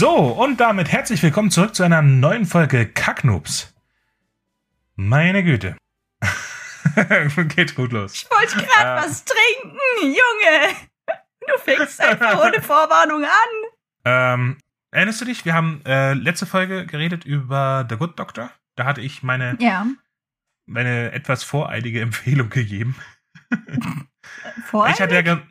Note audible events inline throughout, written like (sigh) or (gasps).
So, und damit herzlich willkommen zurück zu einer neuen Folge Kacknoobs. Meine Güte. (laughs) Geht gut los. Ich wollte gerade äh, was trinken, Junge. Du fängst einfach ohne (laughs) Vorwarnung an. Ähm, erinnerst du dich? Wir haben äh, letzte Folge geredet über The Good Doctor. Da hatte ich meine, ja. meine etwas voreilige Empfehlung gegeben. Voreilig? Ich hatte ja,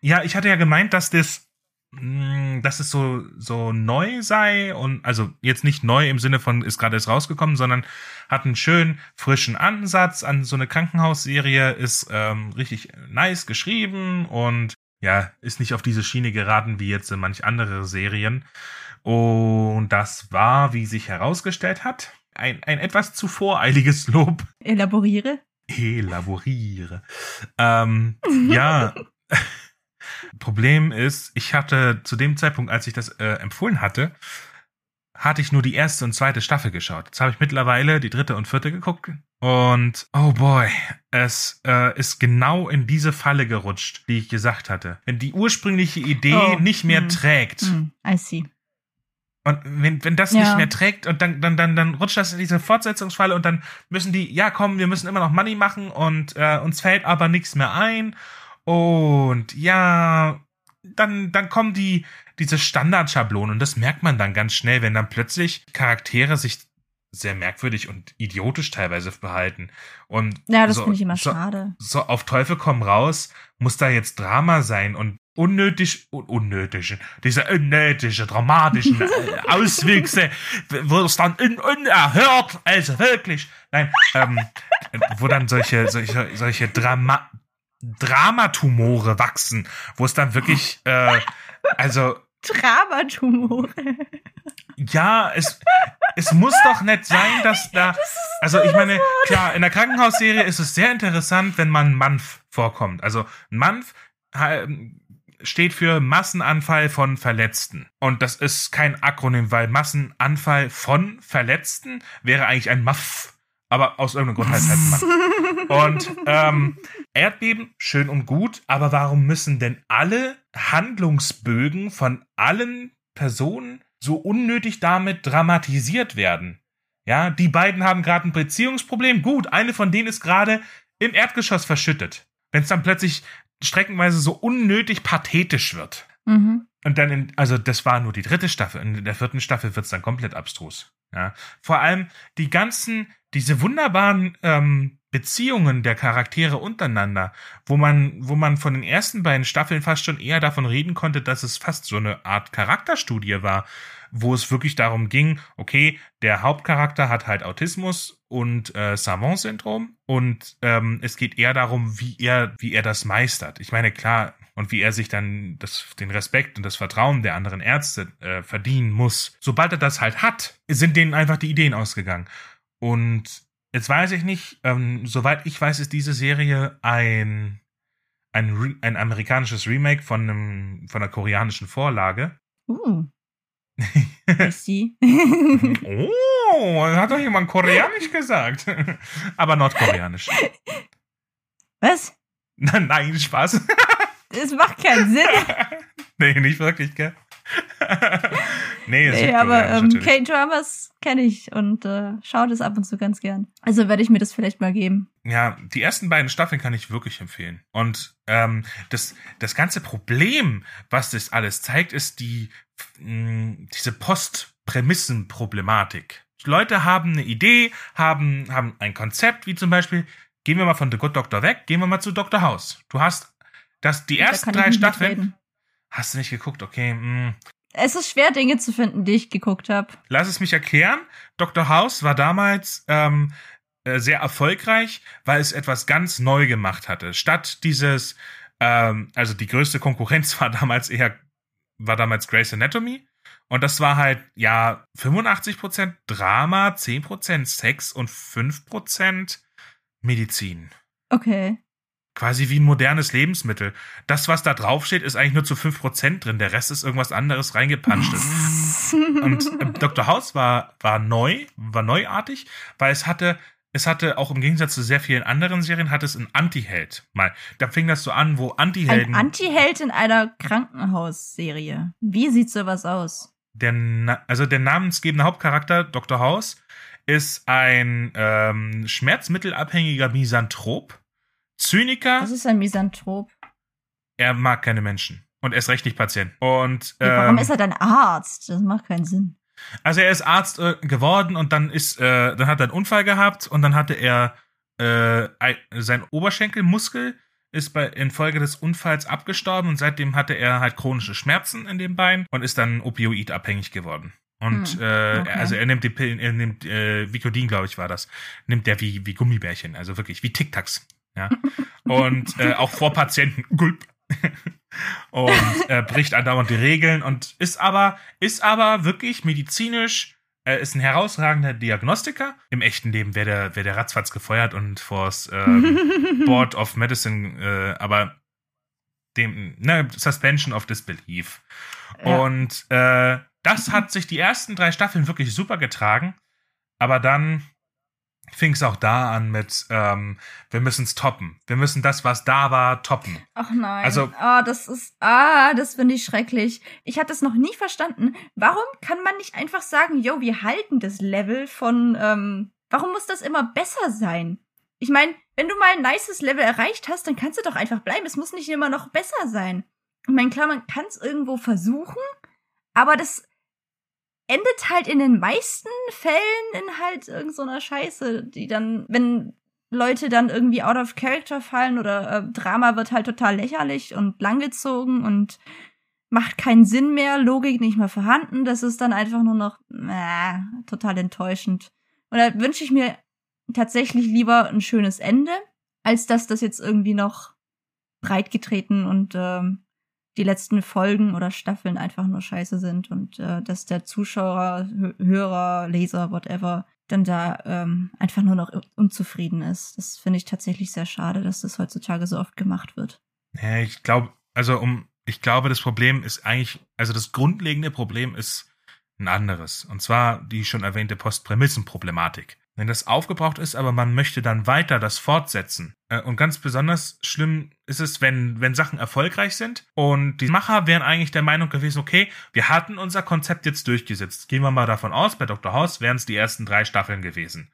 ja, ich hatte ja gemeint, dass das dass es so, so neu sei und also jetzt nicht neu im Sinne von ist gerade erst rausgekommen, sondern hat einen schönen frischen Ansatz an so eine Krankenhausserie, ist ähm, richtig nice geschrieben und ja, ist nicht auf diese Schiene geraten wie jetzt in manch andere Serien. Und das war, wie sich herausgestellt hat, ein, ein etwas zu voreiliges (laughs) Lob. Elaboriere. Elaboriere. Ähm, ja. (laughs) Problem ist, ich hatte zu dem Zeitpunkt, als ich das äh, empfohlen hatte, hatte ich nur die erste und zweite Staffel geschaut. Jetzt habe ich mittlerweile die dritte und vierte geguckt. Und oh boy, es äh, ist genau in diese Falle gerutscht, die ich gesagt hatte. Wenn die ursprüngliche Idee oh, nicht mehr mm, trägt. Mm, I see. Und wenn, wenn das ja. nicht mehr trägt und dann, dann, dann, dann rutscht das in diese Fortsetzungsfalle und dann müssen die, ja komm, wir müssen immer noch Money machen und äh, uns fällt aber nichts mehr ein und ja, dann, dann kommen die, diese Standardschablonen und das merkt man dann ganz schnell, wenn dann plötzlich Charaktere sich sehr merkwürdig und idiotisch teilweise verhalten. Und ja, das so, finde ich immer so, schade. So auf Teufel komm raus, muss da jetzt Drama sein und unnötig, un unnötige, diese unnötige, dramatischen (laughs) Auswüchse, wo es dann un unerhört, also wirklich, nein, ähm, wo dann solche, solche, solche Drama Dramatumore wachsen, wo es dann wirklich, äh, also. Dramatumore. Ja, es, es muss doch nicht sein, dass da. (laughs) Also ich meine, klar, in der Krankenhausserie ist es sehr interessant, wenn man Manf vorkommt. Also Manf steht für Massenanfall von Verletzten. Und das ist kein Akronym, weil Massenanfall von Verletzten wäre eigentlich ein MAF aber aus irgendeinem Grund heißt halt Mann. (laughs) Und ähm, Erdbeben, schön und gut, aber warum müssen denn alle Handlungsbögen von allen Personen so unnötig damit dramatisiert werden? Ja, die beiden haben gerade ein Beziehungsproblem. Gut, eine von denen ist gerade im Erdgeschoss verschüttet. Wenn es dann plötzlich streckenweise so unnötig pathetisch wird. Mhm. Und dann, in, also das war nur die dritte Staffel. In der vierten Staffel wird es dann komplett abstrus. Ja, vor allem die ganzen, diese wunderbaren ähm, Beziehungen der Charaktere untereinander, wo man, wo man von den ersten beiden Staffeln fast schon eher davon reden konnte, dass es fast so eine Art Charakterstudie war, wo es wirklich darum ging, okay, der Hauptcharakter hat halt Autismus und äh, Savant-Syndrom und ähm, es geht eher darum, wie er, wie er das meistert. Ich meine, klar, und wie er sich dann das, den Respekt und das Vertrauen der anderen Ärzte äh, verdienen muss. Sobald er das halt hat, sind denen einfach die Ideen ausgegangen. Und jetzt weiß ich nicht, ähm, soweit ich weiß, ist diese Serie ein, ein, ein amerikanisches Remake von, einem, von einer koreanischen Vorlage. Uh. (laughs) Sie. (laughs) oh, hat doch jemand koreanisch gesagt. (laughs) Aber nordkoreanisch. Was? Nein, Spaß. Es macht keinen Sinn. nee, nicht wirklich, gell? (laughs) nee, nee aber ähm, K-Dramas kenne ich und äh, schaue das ab und zu ganz gern. Also werde ich mir das vielleicht mal geben. Ja, die ersten beiden Staffeln kann ich wirklich empfehlen. Und ähm, das, das ganze Problem, was das alles zeigt, ist die mh, diese Post-Prämissen-Problematik. Leute haben eine Idee, haben, haben ein Konzept, wie zum Beispiel, gehen wir mal von The Good Doctor weg, gehen wir mal zu Dr. House. Du hast das, die ersten da drei Staffeln. Hast du nicht geguckt? Okay. Mh. Hm. Es ist schwer, Dinge zu finden, die ich geguckt habe. Lass es mich erklären. Dr. House war damals ähm, äh, sehr erfolgreich, weil es etwas ganz neu gemacht hatte. Statt dieses, ähm, also die größte Konkurrenz (laughs) war damals eher, war damals Grey's Anatomy. Und das war halt, ja, 85% Drama, 10% Sex und 5% Medizin. Okay quasi wie ein modernes Lebensmittel. Das, was da draufsteht, ist eigentlich nur zu 5% drin. Der Rest ist irgendwas anderes reingepanschtes. (laughs) Und äh, Dr. House war, war neu, war neuartig, weil es hatte, es hatte auch im Gegensatz zu sehr vielen anderen Serien, hat es einen Anti-Held. Mal, da fing das so an, wo Anti-Helden. Ein Anti-Held in einer Krankenhausserie. Wie sieht sowas aus? der, Na also der namensgebende Hauptcharakter, Dr. House, ist ein ähm, schmerzmittelabhängiger Misanthrop, Zyniker. Was ist ein Misanthrop? Er mag keine Menschen. Und er ist rechtlich Patient. Und ähm, ja, warum ist er dann Arzt? Das macht keinen Sinn. Also er ist Arzt äh, geworden und dann ist, äh, dann hat er einen Unfall gehabt und dann hatte er äh, sein Oberschenkelmuskel ist bei infolge des Unfalls abgestorben und seitdem hatte er halt chronische Schmerzen in dem Bein und ist dann opioidabhängig geworden. Und hm, äh, okay. also er nimmt die Pillen, er nimmt äh, Vicodin, glaube ich, war das, nimmt der wie wie Gummibärchen, also wirklich wie Tic Tacs, ja. und äh, auch vor Patienten, gulp. (laughs) und äh, bricht andauernd die Regeln und ist aber ist aber wirklich medizinisch er ist ein herausragender Diagnostiker. Im echten Leben wäre der, wär der ratzfatz gefeuert und vors ähm, (laughs) Board of Medicine, äh, aber dem, ne, Suspension of Disbelief. Ja. Und äh, das hat sich die ersten drei Staffeln wirklich super getragen, aber dann fing es auch da an mit, ähm, wir müssen es toppen. Wir müssen das, was da war, toppen. Ach nein. Also, ah, das ist, ah, das finde ich schrecklich. Ich hatte es noch nie verstanden. Warum kann man nicht einfach sagen, yo, wir halten das Level von, ähm, warum muss das immer besser sein? Ich meine, wenn du mal ein nices Level erreicht hast, dann kannst du doch einfach bleiben. Es muss nicht immer noch besser sein. Ich meine, klar, man kann es irgendwo versuchen, aber das endet halt in den meisten Fällen in halt irgendeiner so Scheiße, die dann, wenn Leute dann irgendwie out of character fallen oder äh, Drama wird halt total lächerlich und langgezogen und macht keinen Sinn mehr, Logik nicht mehr vorhanden, das ist dann einfach nur noch äh, total enttäuschend. Und da wünsche ich mir tatsächlich lieber ein schönes Ende, als dass das jetzt irgendwie noch breitgetreten und ähm, die letzten Folgen oder Staffeln einfach nur scheiße sind und äh, dass der Zuschauer, Hörer, Leser, whatever, dann da ähm, einfach nur noch unzufrieden ist. Das finde ich tatsächlich sehr schade, dass das heutzutage so oft gemacht wird. Ja, ich glaube, also um, ich glaube, das Problem ist eigentlich, also das grundlegende Problem ist ein anderes. Und zwar die schon erwähnte Postprämissenproblematik wenn das aufgebraucht ist, aber man möchte dann weiter das fortsetzen. Äh, und ganz besonders schlimm ist es, wenn, wenn Sachen erfolgreich sind und die Macher wären eigentlich der Meinung gewesen, okay, wir hatten unser Konzept jetzt durchgesetzt. Gehen wir mal davon aus, bei Dr. House wären es die ersten drei Staffeln gewesen.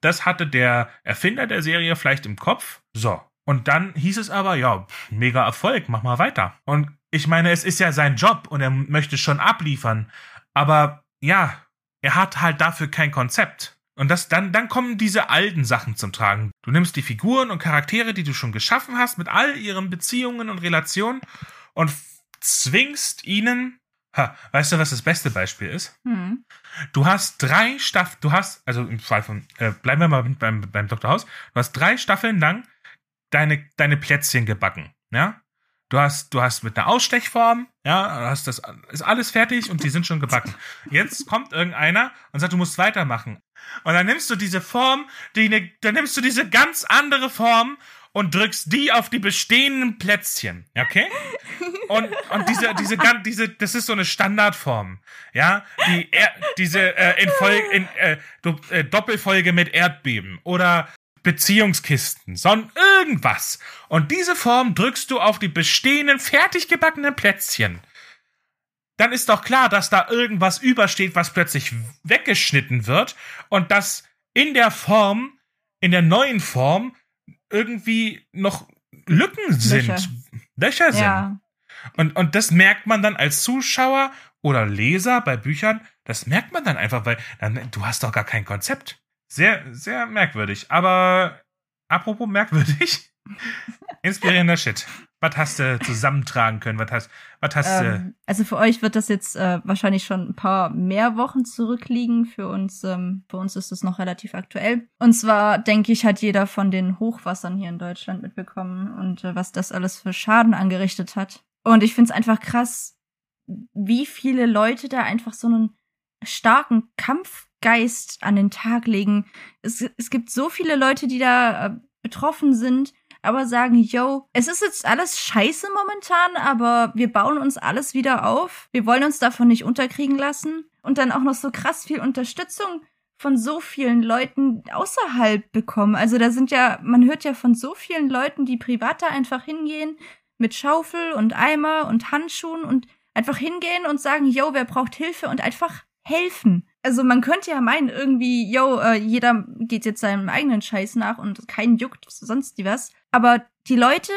Das hatte der Erfinder der Serie vielleicht im Kopf. So. Und dann hieß es aber, ja, mega Erfolg, mach mal weiter. Und ich meine, es ist ja sein Job und er möchte schon abliefern. Aber ja, er hat halt dafür kein Konzept. Und das, dann, dann kommen diese alten Sachen zum Tragen. Du nimmst die Figuren und Charaktere, die du schon geschaffen hast, mit all ihren Beziehungen und Relationen und zwingst ihnen. Ha, weißt du, was das beste Beispiel ist? Hm. Du hast drei Staffeln, du hast, also im Fall von, äh, bleiben wir mal beim, beim Dr. House, du hast drei Staffeln lang deine, deine Plätzchen gebacken, ja? Du hast, du hast mit einer Ausstechform, ja, hast das, ist alles fertig und die sind schon gebacken. (laughs) Jetzt kommt irgendeiner und sagt, du musst weitermachen. Und dann nimmst du diese Form, die ne, dann nimmst du diese ganz andere Form und drückst die auf die bestehenden Plätzchen, okay? Und, und diese, diese, diese, das ist so eine Standardform, ja? Die, er, diese, äh, in Folge, in, äh, äh, Doppelfolge mit Erdbeben oder Beziehungskisten, sondern irgendwas. Und diese Form drückst du auf die bestehenden, fertig gebackenen Plätzchen dann ist doch klar, dass da irgendwas übersteht, was plötzlich weggeschnitten wird und dass in der Form, in der neuen Form irgendwie noch Lücken sind, Löcher, Löcher sind. Ja. Und, und das merkt man dann als Zuschauer oder Leser bei Büchern, das merkt man dann einfach, weil dann, du hast doch gar kein Konzept. Sehr, sehr merkwürdig. Aber apropos merkwürdig, (laughs) inspirierender Shit. Was hast du zusammentragen können? Was hast, was hast du? Ähm, also für euch wird das jetzt äh, wahrscheinlich schon ein paar mehr Wochen zurückliegen. Für uns, ähm, für uns ist es noch relativ aktuell. Und zwar denke ich, hat jeder von den Hochwassern hier in Deutschland mitbekommen und äh, was das alles für Schaden angerichtet hat. Und ich finde es einfach krass, wie viele Leute da einfach so einen starken Kampfgeist an den Tag legen. Es, es gibt so viele Leute, die da äh, betroffen sind aber sagen, yo, es ist jetzt alles scheiße momentan, aber wir bauen uns alles wieder auf. Wir wollen uns davon nicht unterkriegen lassen. Und dann auch noch so krass viel Unterstützung von so vielen Leuten außerhalb bekommen. Also da sind ja, man hört ja von so vielen Leuten, die privat da einfach hingehen mit Schaufel und Eimer und Handschuhen und Einfach hingehen und sagen, yo, wer braucht Hilfe und einfach helfen. Also man könnte ja meinen, irgendwie, yo, äh, jeder geht jetzt seinem eigenen Scheiß nach und keinen juckt sonst die was. Aber die Leute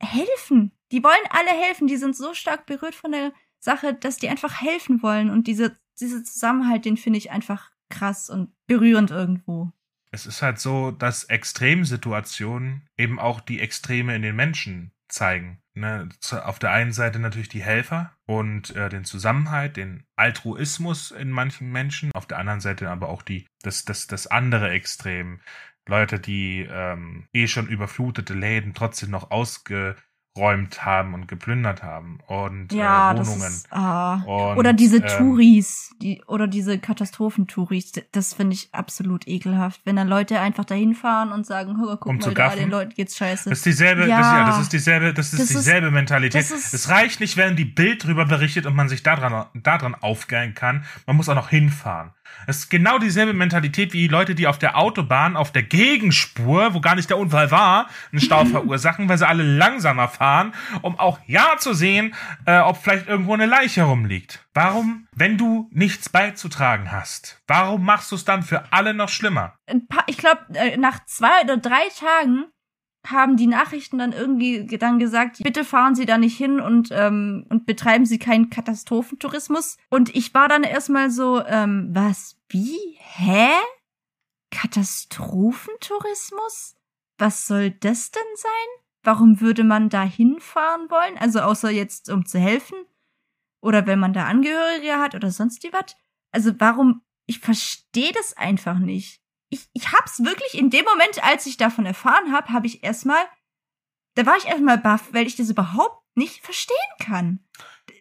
helfen. Die wollen alle helfen. Die sind so stark berührt von der Sache, dass die einfach helfen wollen. Und diese, dieser Zusammenhalt, den finde ich einfach krass und berührend irgendwo. Es ist halt so, dass Extremsituationen eben auch die Extreme in den Menschen zeigen. Ne? Auf der einen Seite natürlich die Helfer und äh, den Zusammenhalt, den Altruismus in manchen Menschen, auf der anderen Seite aber auch die, das, das, das andere Extrem. Leute, die ähm, eh schon überflutete Läden trotzdem noch ausge geräumt haben und geplündert haben und ja, äh, Wohnungen. Das ist, ah. und, oder diese ähm, Touris, die oder diese Katastrophentouris, das finde ich absolut ekelhaft, wenn dann Leute einfach dahin fahren und sagen, oh, guck Um mal, da den Leuten geht's scheiße. Das ist dieselbe, Ja. das, ja, das ist dieselbe, das ist Das ist- dieselbe Mentalität. das ist- es reicht nicht, wenn die Bild drüber berichtet und man sich daran, daran aufgeilen kann. Man muss auch noch hinfahren. Es ist genau dieselbe Mentalität wie die Leute, die auf der Autobahn, auf der Gegenspur, wo gar nicht der Unfall war, einen Stau (laughs) verursachen, weil sie alle langsamer fahren, um auch ja zu sehen, äh, ob vielleicht irgendwo eine Leiche rumliegt. Warum, wenn du nichts beizutragen hast, warum machst du es dann für alle noch schlimmer? Ich glaube, nach zwei oder drei Tagen haben die Nachrichten dann irgendwie ge- dann gesagt, bitte fahren Sie da nicht hin und, ähm, und betreiben Sie keinen Katastrophentourismus. Und ich war dann erstmal so, ähm, was, wie, hä? Katastrophentourismus? Was soll das denn sein? Warum würde man da hinfahren wollen? Also außer jetzt, um zu helfen? Oder wenn man da Angehörige hat oder sonst wie was? Also warum? Ich verstehe das einfach nicht. Ich, ich hab's wirklich in dem Moment, als ich davon erfahren habe, habe ich erstmal, da war ich erstmal baff, weil ich das überhaupt nicht verstehen kann.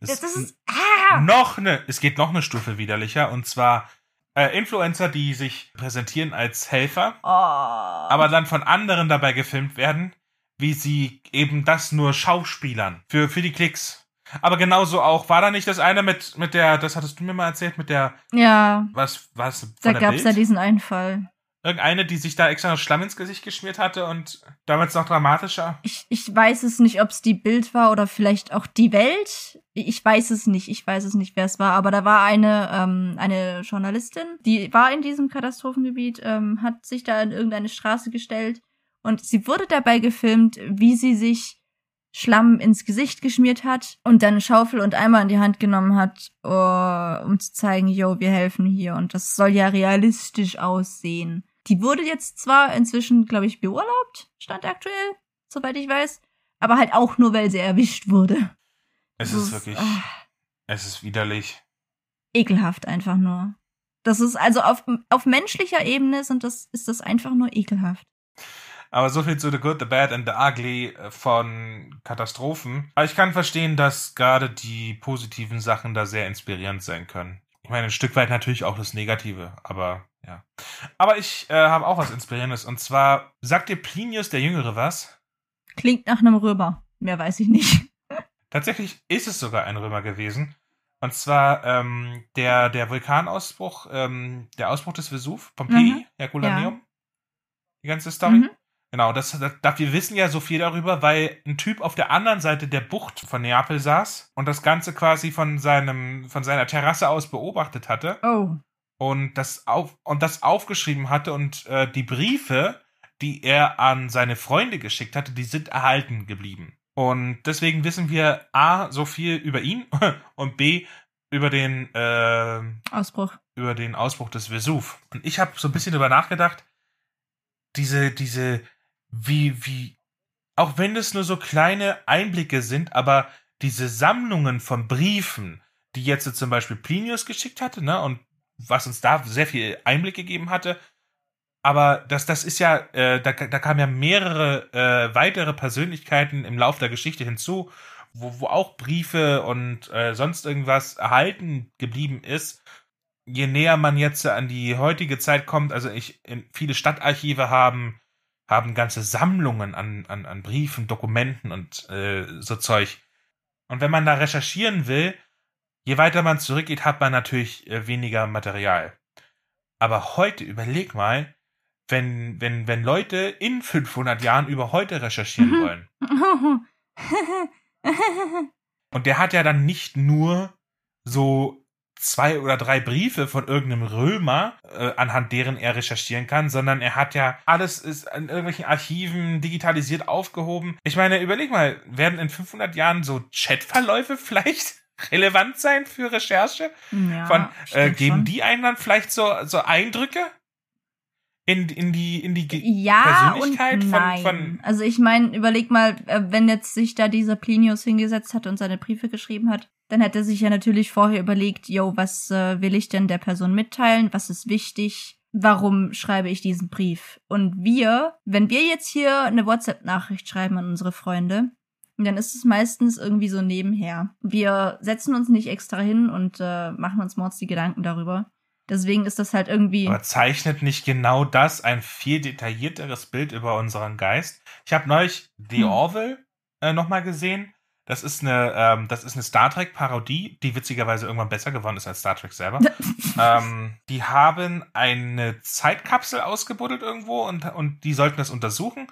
Das, das ist, ah! noch eine, es geht noch eine Stufe widerlicher und zwar äh, Influencer, die sich präsentieren als Helfer, Oh. aber dann von anderen dabei gefilmt werden, wie sie eben das nur Schauspielern für für die Klicks. Aber genauso auch war da nicht das eine mit mit der, das hattest du mir mal erzählt mit der ja, was was da gab's Bild? ja diesen Einfall. Irgendeine, die sich da extra noch Schlamm ins Gesicht geschmiert hatte und damals noch dramatischer. Ich, ich weiß es nicht, ob es die Bild war oder vielleicht auch die Welt. Ich weiß es nicht. Ich weiß es nicht, wer es war. Aber da war eine, ähm, eine Journalistin, die war in diesem Katastrophengebiet, ähm, hat sich da in irgendeine Straße gestellt und sie wurde dabei gefilmt, wie sie sich Schlamm ins Gesicht geschmiert hat und dann eine Schaufel und Eimer in die Hand genommen hat, uh, um zu zeigen, yo, wir helfen hier. Und das soll ja realistisch aussehen. Die wurde jetzt zwar inzwischen, glaube ich, beurlaubt, stand aktuell, soweit ich weiß, aber halt auch nur, weil sie erwischt wurde. Es Das ist wirklich, ah, es ist widerlich. ekelhaft einfach nur. Das ist also auf, auf menschlicher Ebene sind das, ist das einfach nur ekelhaft. Aber so viel zu The Good, The Bad and The Ugly von Katastrophen. Aber ich kann verstehen, dass gerade die positiven Sachen da sehr inspirierend sein können. Ich meine, ein Stück weit natürlich auch das Negative, aber ja. Aber ich äh, habe auch was Inspirierendes. Und zwar, sagt dir Plinius der Jüngere was? Klingt nach einem Römer. Mehr weiß ich nicht. (laughs) Tatsächlich ist es sogar ein Römer gewesen. Und zwar ähm, der, der Vulkanausbruch, ähm, der Ausbruch des Vesuv, Pompeji, Mhm. Herculaneum. Die ganze Story. Mhm. Genau, das, das, wir wissen ja so viel darüber, weil ein Typ auf der anderen Seite der Bucht von Neapel saß und das Ganze quasi von seinem, von seiner Terrasse aus beobachtet hatte Oh. und das auf, und das aufgeschrieben hatte und äh, die Briefe, die er an seine Freunde geschickt hatte, die sind erhalten geblieben. Und deswegen wissen wir A, so viel über ihn (laughs) und B, über den, äh, Ausbruch. über den Ausbruch des Vesuv. Und ich habe so ein bisschen drüber nachgedacht, diese, diese, wie, wie, auch wenn es nur so kleine Einblicke sind, aber diese Sammlungen von Briefen, die jetzt zum Beispiel Plinius geschickt hatte, ne, und was uns da sehr viel Einblick gegeben hatte, aber das, das ist ja, äh, da, da kamen ja mehrere äh, weitere Persönlichkeiten im Lauf der Geschichte hinzu, wo, wo auch Briefe und äh, sonst irgendwas erhalten geblieben ist. Je näher man jetzt an die heutige Zeit kommt, also ich, in, viele Stadtarchive haben, haben ganze Sammlungen an, an, an Briefen, Dokumenten und äh, so Zeug. Und wenn man da recherchieren will, je weiter man zurückgeht, hat man natürlich äh, weniger Material. Aber heute, überleg mal, wenn, wenn, wenn Leute in 500 Jahren über heute recherchieren Mhm. wollen. (laughs) Und der hat ja dann nicht nur so zwei oder drei Briefe von irgendeinem Römer, äh, anhand deren er recherchieren kann, sondern er hat ja alles ist in irgendwelchen Archiven digitalisiert aufgehoben. Ich meine, überleg mal, werden in 500 Jahren so Chatverläufe (laughs) vielleicht relevant sein für Recherche? Ja, von äh, geben schon. die einen dann vielleicht so so Eindrücke in in die in die Ge ja und Persönlichkeit von- nein. von- also ich meine, überleg mal, äh, wenn jetzt sich da dieser Plinius hingesetzt hat und seine Briefe geschrieben hat, dann hätte er sich ja natürlich vorher überlegt, yo, was äh, will ich denn der Person mitteilen? Was ist wichtig? Warum schreibe ich diesen Brief? Und wir, wenn wir jetzt hier eine WhatsApp-Nachricht schreiben an unsere Freunde, dann ist es meistens irgendwie so nebenher. Wir setzen uns nicht extra hin und äh, machen uns mords die Gedanken darüber. Deswegen ist das halt irgendwie. Aber zeichnet nicht genau das ein viel detaillierteres Bild über unseren Geist? Ich habe neulich The Hm. Orville äh, nochmal gesehen. Das ist eine, ähm, das ist eine Star Trek Parodie, die witzigerweise irgendwann besser geworden ist als Star Trek selber. (laughs) ähm, die haben eine Zeitkapsel ausgebuddelt irgendwo und, und die sollten das untersuchen.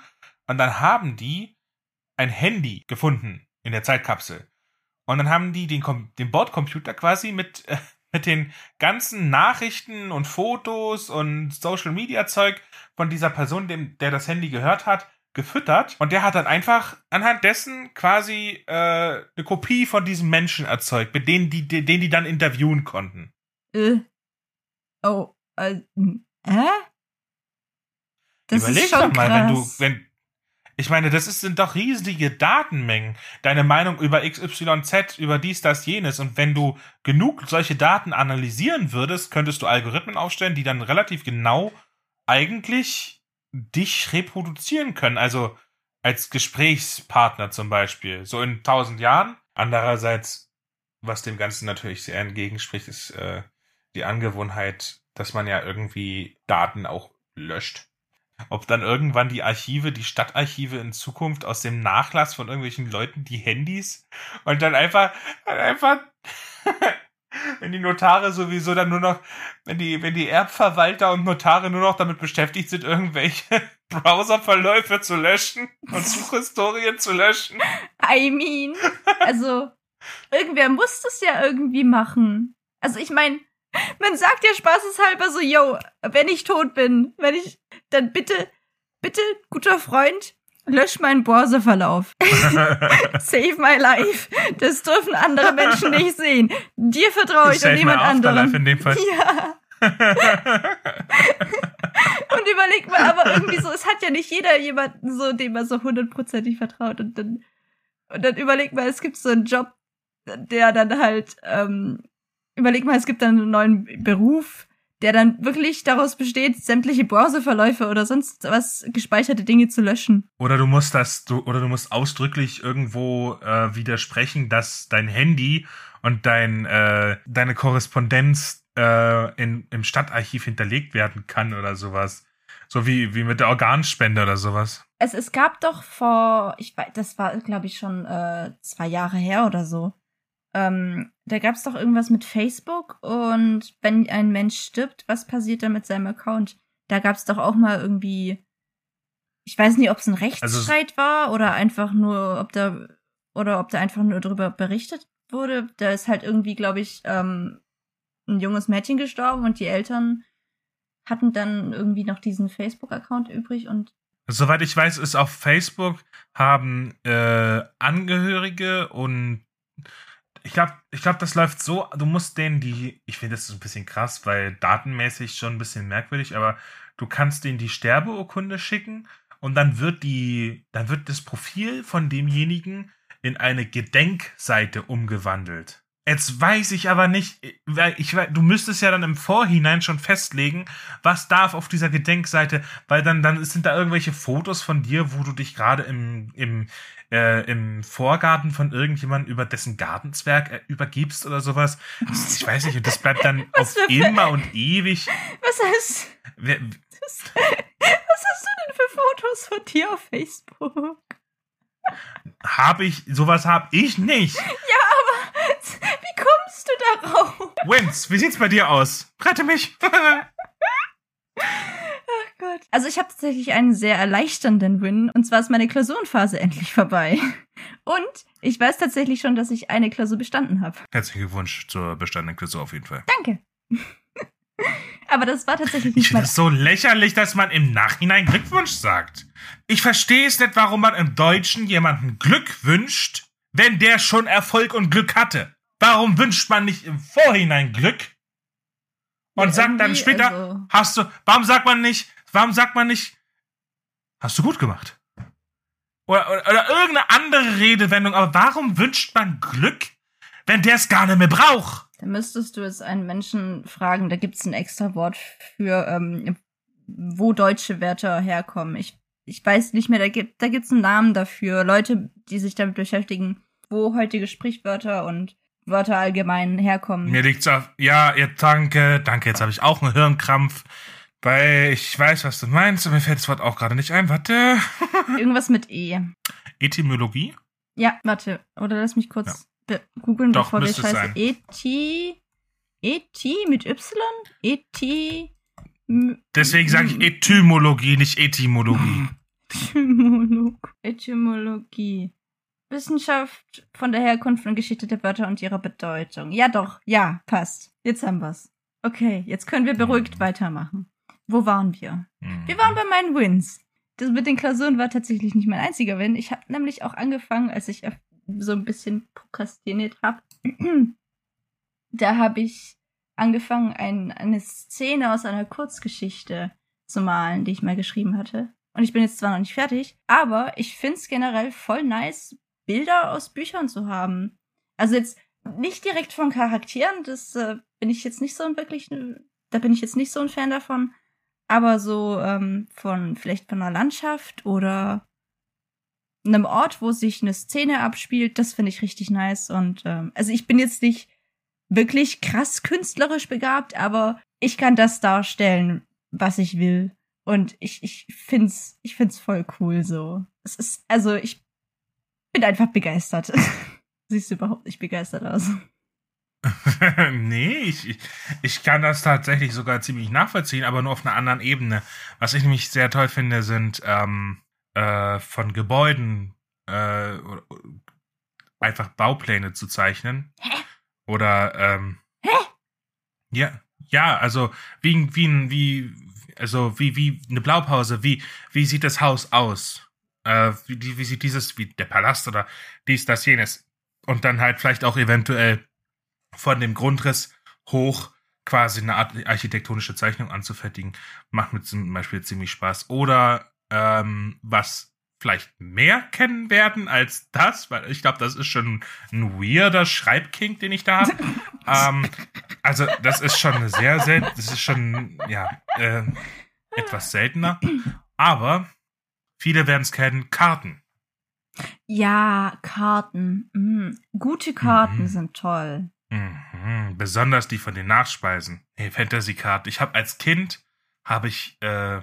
Und dann haben die ein Handy gefunden in der Zeitkapsel. Und dann haben die den, Kom den Bordcomputer quasi mit, äh, mit den ganzen Nachrichten und Fotos und Social Media Zeug von dieser Person, dem, der das Handy gehört hat, gefüttert. Und der hat dann einfach anhand dessen quasi äh, eine Kopie von diesem Menschen erzeugt, mit denen die, den die dann interviewen konnten. Äh. Oh, äh, hä? Das Überleg ist schon doch mal, krass. wenn du, wenn, ich meine, das ist, sind doch riesige Datenmengen. Deine Meinung über XYZ, über dies, das, jenes. Und wenn du genug solche Daten analysieren würdest, könntest du Algorithmen aufstellen, die dann relativ genau eigentlich dich reproduzieren können. Also als Gesprächspartner zum Beispiel. So in tausend Jahren. Andererseits, was dem Ganzen natürlich sehr entgegenspricht, ist äh, die Angewohnheit, dass man ja irgendwie Daten auch löscht ob dann irgendwann die Archive, die Stadtarchive in Zukunft aus dem Nachlass von irgendwelchen Leuten die Handys und dann einfach, dann einfach, wenn die Notare sowieso dann nur noch, wenn die, wenn die Erbverwalter und Notare nur noch damit beschäftigt sind, irgendwelche (laughs) Browserverläufe zu löschen und Suchhistorien zu löschen. I mean, also, irgendwer muss das ja irgendwie machen. Also, ich meine, man sagt ja spaßeshalber so, yo, wenn ich tot bin, wenn ich, dann bitte, bitte, guter Freund, lösch meinen Browserverlauf. (laughs) Save my life. Das dürfen andere Menschen (laughs) nicht sehen. Dir vertraue ich und Save my niemand anderem. in dem Fall. Ja. (laughs) Und überleg mal, aber irgendwie so, es hat ja nicht jeder jemanden so, dem man so hundertprozentig vertraut. Und dann, und dann überleg mal, es gibt so einen Job, der dann halt, ähm, überleg mal, es gibt dann einen neuen Beruf, der dann wirklich daraus besteht, sämtliche Browserverläufe oder sonst was gespeicherte Dinge zu löschen. Oder du musst das, du, oder du musst ausdrücklich irgendwo äh, widersprechen, dass dein Handy und dein, äh, deine Korrespondenz äh, in, im Stadtarchiv hinterlegt werden kann oder sowas. So wie, wie mit der Organspende oder sowas. Es, es gab doch vor, ich weiß, das war, glaube ich, schon äh, zwei Jahre her oder so. Ähm, da gab es doch irgendwas mit Facebook und wenn ein Mensch stirbt, was passiert dann mit seinem Account? Da gab es doch auch mal irgendwie, ich weiß nicht, ob es ein Rechtsstreit war oder einfach nur, ob da oder ob da einfach nur darüber berichtet wurde. Da ist halt irgendwie, glaube ich, ähm, ein junges Mädchen gestorben und die Eltern hatten dann irgendwie noch diesen Facebook-Account übrig und Soweit ich weiß, ist auf Facebook haben äh, Angehörige und ich glaube, ich glaube, das läuft so, du musst denen die, ich finde das ist ein bisschen krass, weil datenmäßig schon ein bisschen merkwürdig, aber du kannst denen die Sterbeurkunde schicken und dann wird die, dann wird das Profil von demjenigen in eine Gedenkseite umgewandelt. Jetzt weiß ich aber nicht, weil ich, weiß- du müsstest ja dann im Vorhinein schon festlegen, was darf auf dieser Gedenkseite, weil dann, dann sind da irgendwelche Fotos von dir, wo du dich gerade im, im, äh, im Vorgarten von irgendjemandem über dessen Gartenzwerg äh, übergibst oder sowas. Ich weiß nicht, und das bleibt dann auf immer und ewig. was heißt, Wer, was hast du denn für Fotos von dir auf Facebook? Hab ich, sowas hab ich nicht. Wie kommst du darauf? Wins, wie sieht's bei dir aus? Rette mich. (laughs) Gott. Also ich habe tatsächlich einen sehr erleichternden Win. Und zwar ist meine Klausurenphase endlich vorbei. Und ich weiß tatsächlich schon, dass ich eine Klausur bestanden habe. Herzlichen Glückwunsch zur bestandenen Klausur auf jeden Fall. Danke. Aber das war tatsächlich Ich nicht finde mein... es so lächerlich, dass man im Nachhinein Glückwunsch sagt. Ich verstehe es nicht, warum man im Deutschen jemanden Glück wünscht, wenn der schon Erfolg und Glück hatte. Warum wünscht man nicht im Vorhinein Glück und Ja, sagt dann später, also- hast du, warum sagt man nicht, warum sagt man nicht, hast du gut gemacht? Oder, oder, oder irgendeine andere Redewendung, aber warum wünscht man Glück, wenn der es gar nicht mehr braucht? Da müsstest du jetzt einen Menschen fragen, da gibt's ein extra Wort für, ähm, wo deutsche Wörter herkommen. Ich, ich weiß nicht mehr, da gibt da gibt's einen Namen dafür. Leute, die sich damit beschäftigen, wo heutige Sprichwörter und Wörter allgemein herkommen. Mir liegt's auf. Ja, ja, danke, danke. Jetzt habe ich auch einen Hirnkrampf, weil ich weiß, was du meinst. Und mir fällt das Wort auch gerade nicht ein. Warte. (laughs) Irgendwas mit E. Etymologie? Ja, warte. Oder lass mich kurz be- googeln, Doch, bevor wir scheiße. E-T. E-T mit Y? E-T. Deswegen sage ich Etymologie, nicht Etymologie. (laughs) Etymolog Etymologie. Wissenschaft von der Herkunft und Geschichte der Wörter und ihrer Bedeutung. Ja, doch. Ja, passt. Jetzt haben wir's. Okay, jetzt können wir beruhigt weitermachen. Wo waren wir? Wir waren bei meinen Wins. Das mit den Klausuren war tatsächlich nicht mein einziger Win. Ich habe nämlich auch angefangen, als ich äh, so ein bisschen prokrastiniert habe. (clears throat) da habe ich angefangen, ein, eine Szene aus einer Kurzgeschichte zu malen, die ich mal geschrieben hatte. Und ich bin jetzt zwar noch nicht fertig, aber ich find's generell voll nice, Bilder aus Büchern zu haben. Also jetzt nicht direkt von Charakteren, das äh, bin ich jetzt nicht so ein wirklich, da bin ich jetzt nicht so ein Fan davon aber so ähm, von vielleicht von einer Landschaft oder einem Ort, wo sich eine Szene abspielt, das finde ich richtig nice. Und ähm, also ich bin jetzt nicht wirklich krass künstlerisch begabt, aber ich kann das darstellen, was ich will. Und ich, ich find's, ich find's voll cool so. Es ist, also ich bin einfach begeistert. (laughs) Siehst du überhaupt nicht begeistert aus. (laughs) nee, ich, ich- ich kann das tatsächlich sogar ziemlich nachvollziehen, aber nur auf einer anderen Ebene. Was ich nämlich sehr toll finde, sind ähm, äh, von Gebäuden äh, oder- einfach Baupläne zu zeichnen. Hä? Oder ähm, Hä? ja, ja, also wie wie wie also wie wie eine Blaupause. Wie wie sieht das Haus aus? Äh, wie, wie sieht dieses wie der Palast oder dies das jenes? Und dann halt vielleicht auch eventuell von dem Grundriss hoch quasi eine Art architektonische Zeichnung anzufertigen, macht mir zum Beispiel ziemlich Spaß. Oder ähm, was vielleicht mehr kennen werden als das, weil ich glaube, das ist schon ein weirder Schreibking, den ich da habe. (laughs) ähm, also das ist schon sehr selten, das ist schon ja äh, etwas seltener. Aber viele werden es kennen, Karten. Ja, Karten. Mhm. Gute Karten Mhm. sind toll. Mhm, besonders die von den Nachspeisen. Hey, Fantasy-Karten. Ich habe als Kind habe ich äh,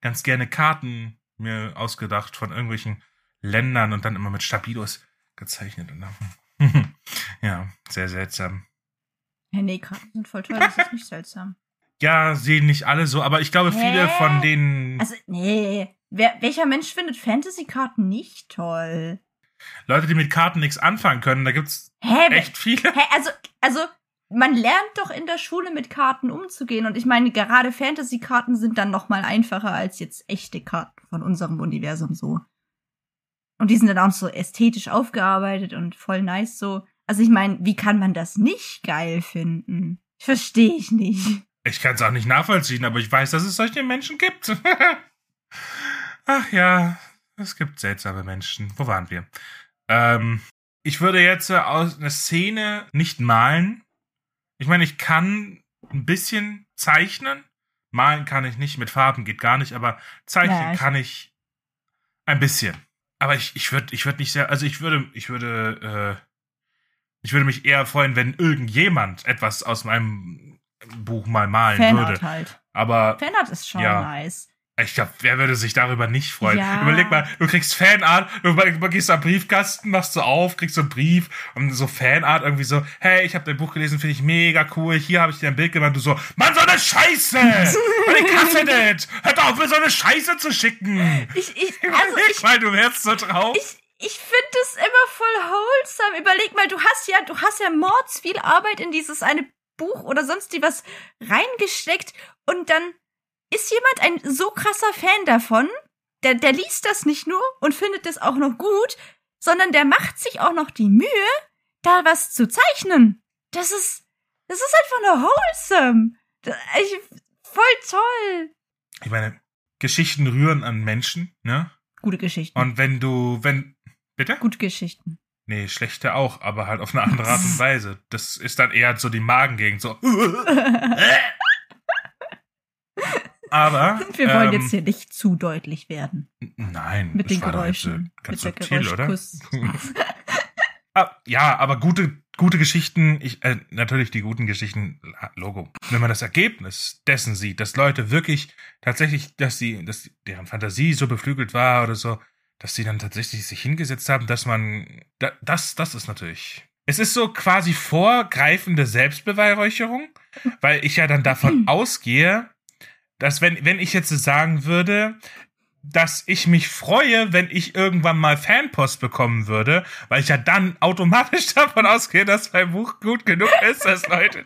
ganz gerne Karten mir ausgedacht von irgendwelchen Ländern und dann immer mit Stabilos gezeichnet. Und dann, (laughs) ja, sehr seltsam. Ja, nee, Karten sind voll toll, das ist nicht seltsam. (laughs) Ja, sehen nicht alle so, aber ich glaube, viele Hä? von denen Also, nee. Wer, welcher Mensch findet Fantasy-Karten nicht toll? Leute, die mit Karten nichts anfangen können, da gibt's Hä? echt viele. Hä, also, also, man lernt doch in der Schule mit Karten umzugehen und ich meine, gerade Fantasy-Karten sind dann noch mal einfacher als jetzt echte Karten von unserem Universum so. Und die sind dann auch so ästhetisch aufgearbeitet und voll nice so. Also ich meine, wie kann man das nicht geil finden? Verstehe ich nicht. Ich kann es auch nicht nachvollziehen, aber ich weiß, dass es solche Menschen gibt. (laughs) Ach ja, es gibt seltsame Menschen. Wo waren wir? Ähm, ich würde jetzt aus einer Szene nicht malen. Ich meine, ich kann ein bisschen zeichnen. Malen kann ich nicht, mit Farben geht gar nicht, aber zeichnen Ja, ich- kann ich ein bisschen. Aber ich, ich würde ich würd nicht sehr, also ich würde, ich würde, äh, ich würde mich eher freuen, wenn irgendjemand etwas aus meinem Buch mal malen Fanart würde. halt. Aber Fanart ist schon Ja. nice. Ich glaube, wer würde sich darüber nicht freuen? Ja. Überleg mal, du kriegst Fanart, du gehst am Briefkasten, machst so auf, kriegst so einen Brief und so Fanart irgendwie so, hey, ich habe dein Buch gelesen, finde ich mega cool, hier habe ich dir ein Bild gemacht, du so, Mann, so eine Scheiße! Mann, ich hasse das! Hört auf, mir so eine Scheiße zu schicken! Ich, ich, also Überleg ich, mal, du wärst so drauf. ich, ich finde es immer voll wholesome. Überleg mal, du hast ja, du hast ja mords viel Arbeit in dieses eine Buch oder sonst die was reingesteckt und dann ist jemand ein so krasser Fan davon, der, der liest das nicht nur und findet das auch noch gut, sondern der macht sich auch noch die Mühe, da was zu zeichnen. Das ist, das ist einfach nur wholesome. Ich, voll toll. ich meine, Geschichten rühren an Menschen, ne? Gute Geschichten. Und wenn du, wenn, bitte? Gute Geschichten. Nee, schlechte auch, aber halt auf eine andere Art und (laughs) Weise. Das ist dann eher so die Magengegend, so. (laughs) Aber. (laughs) Wir wollen ähm, jetzt hier nicht zu deutlich werden. Nein, Mit den jetzt, Geräuschen. äh, Ganz mit der subtil, oder? Geräuschkuss. (laughs) Ah, ja, aber gute, gute Geschichten, ich, äh, natürlich die guten Geschichten, Logo. Wenn man das Ergebnis dessen sieht, dass Leute wirklich tatsächlich, dass sie, dass deren Fantasie so beflügelt war oder so, dass sie dann tatsächlich sich hingesetzt haben, dass man, da, das, das ist natürlich. Es ist so quasi vorgreifende Selbstbeweihräucherung, weil ich ja dann davon (clears throat) ausgehe, dass wenn, wenn ich jetzt sagen würde, dass ich mich freue, wenn ich irgendwann mal Fanpost bekommen würde, weil ich ja dann automatisch (laughs) davon ausgehe, dass mein Buch gut genug ist, dass Leute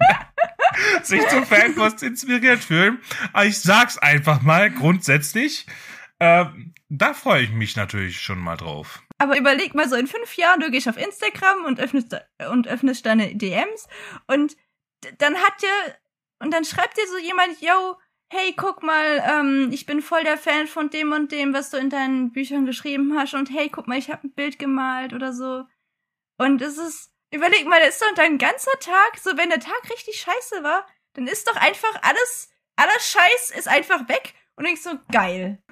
(laughs) sich zum Fanpost inspiriert fühlen. Aber ich sag's einfach mal grundsätzlich. Ähm, da freue ich mich natürlich schon mal drauf. Aber überleg mal so in fünf Jahren, du gehst auf Instagram und öffnest, und öffnest deine DMs und dann hat dir, und dann schreibt dir so jemand, yo, hey, guck mal, ähm, ich bin voll der Fan von dem und dem, was du in deinen Büchern geschrieben hast und hey, guck mal, ich habe ein Bild gemalt oder so. Und es ist, überleg mal, das ist doch dein ganzer Tag, so wenn der Tag richtig scheiße war, dann ist doch einfach alles, alles Scheiß ist einfach weg und ich so, geil.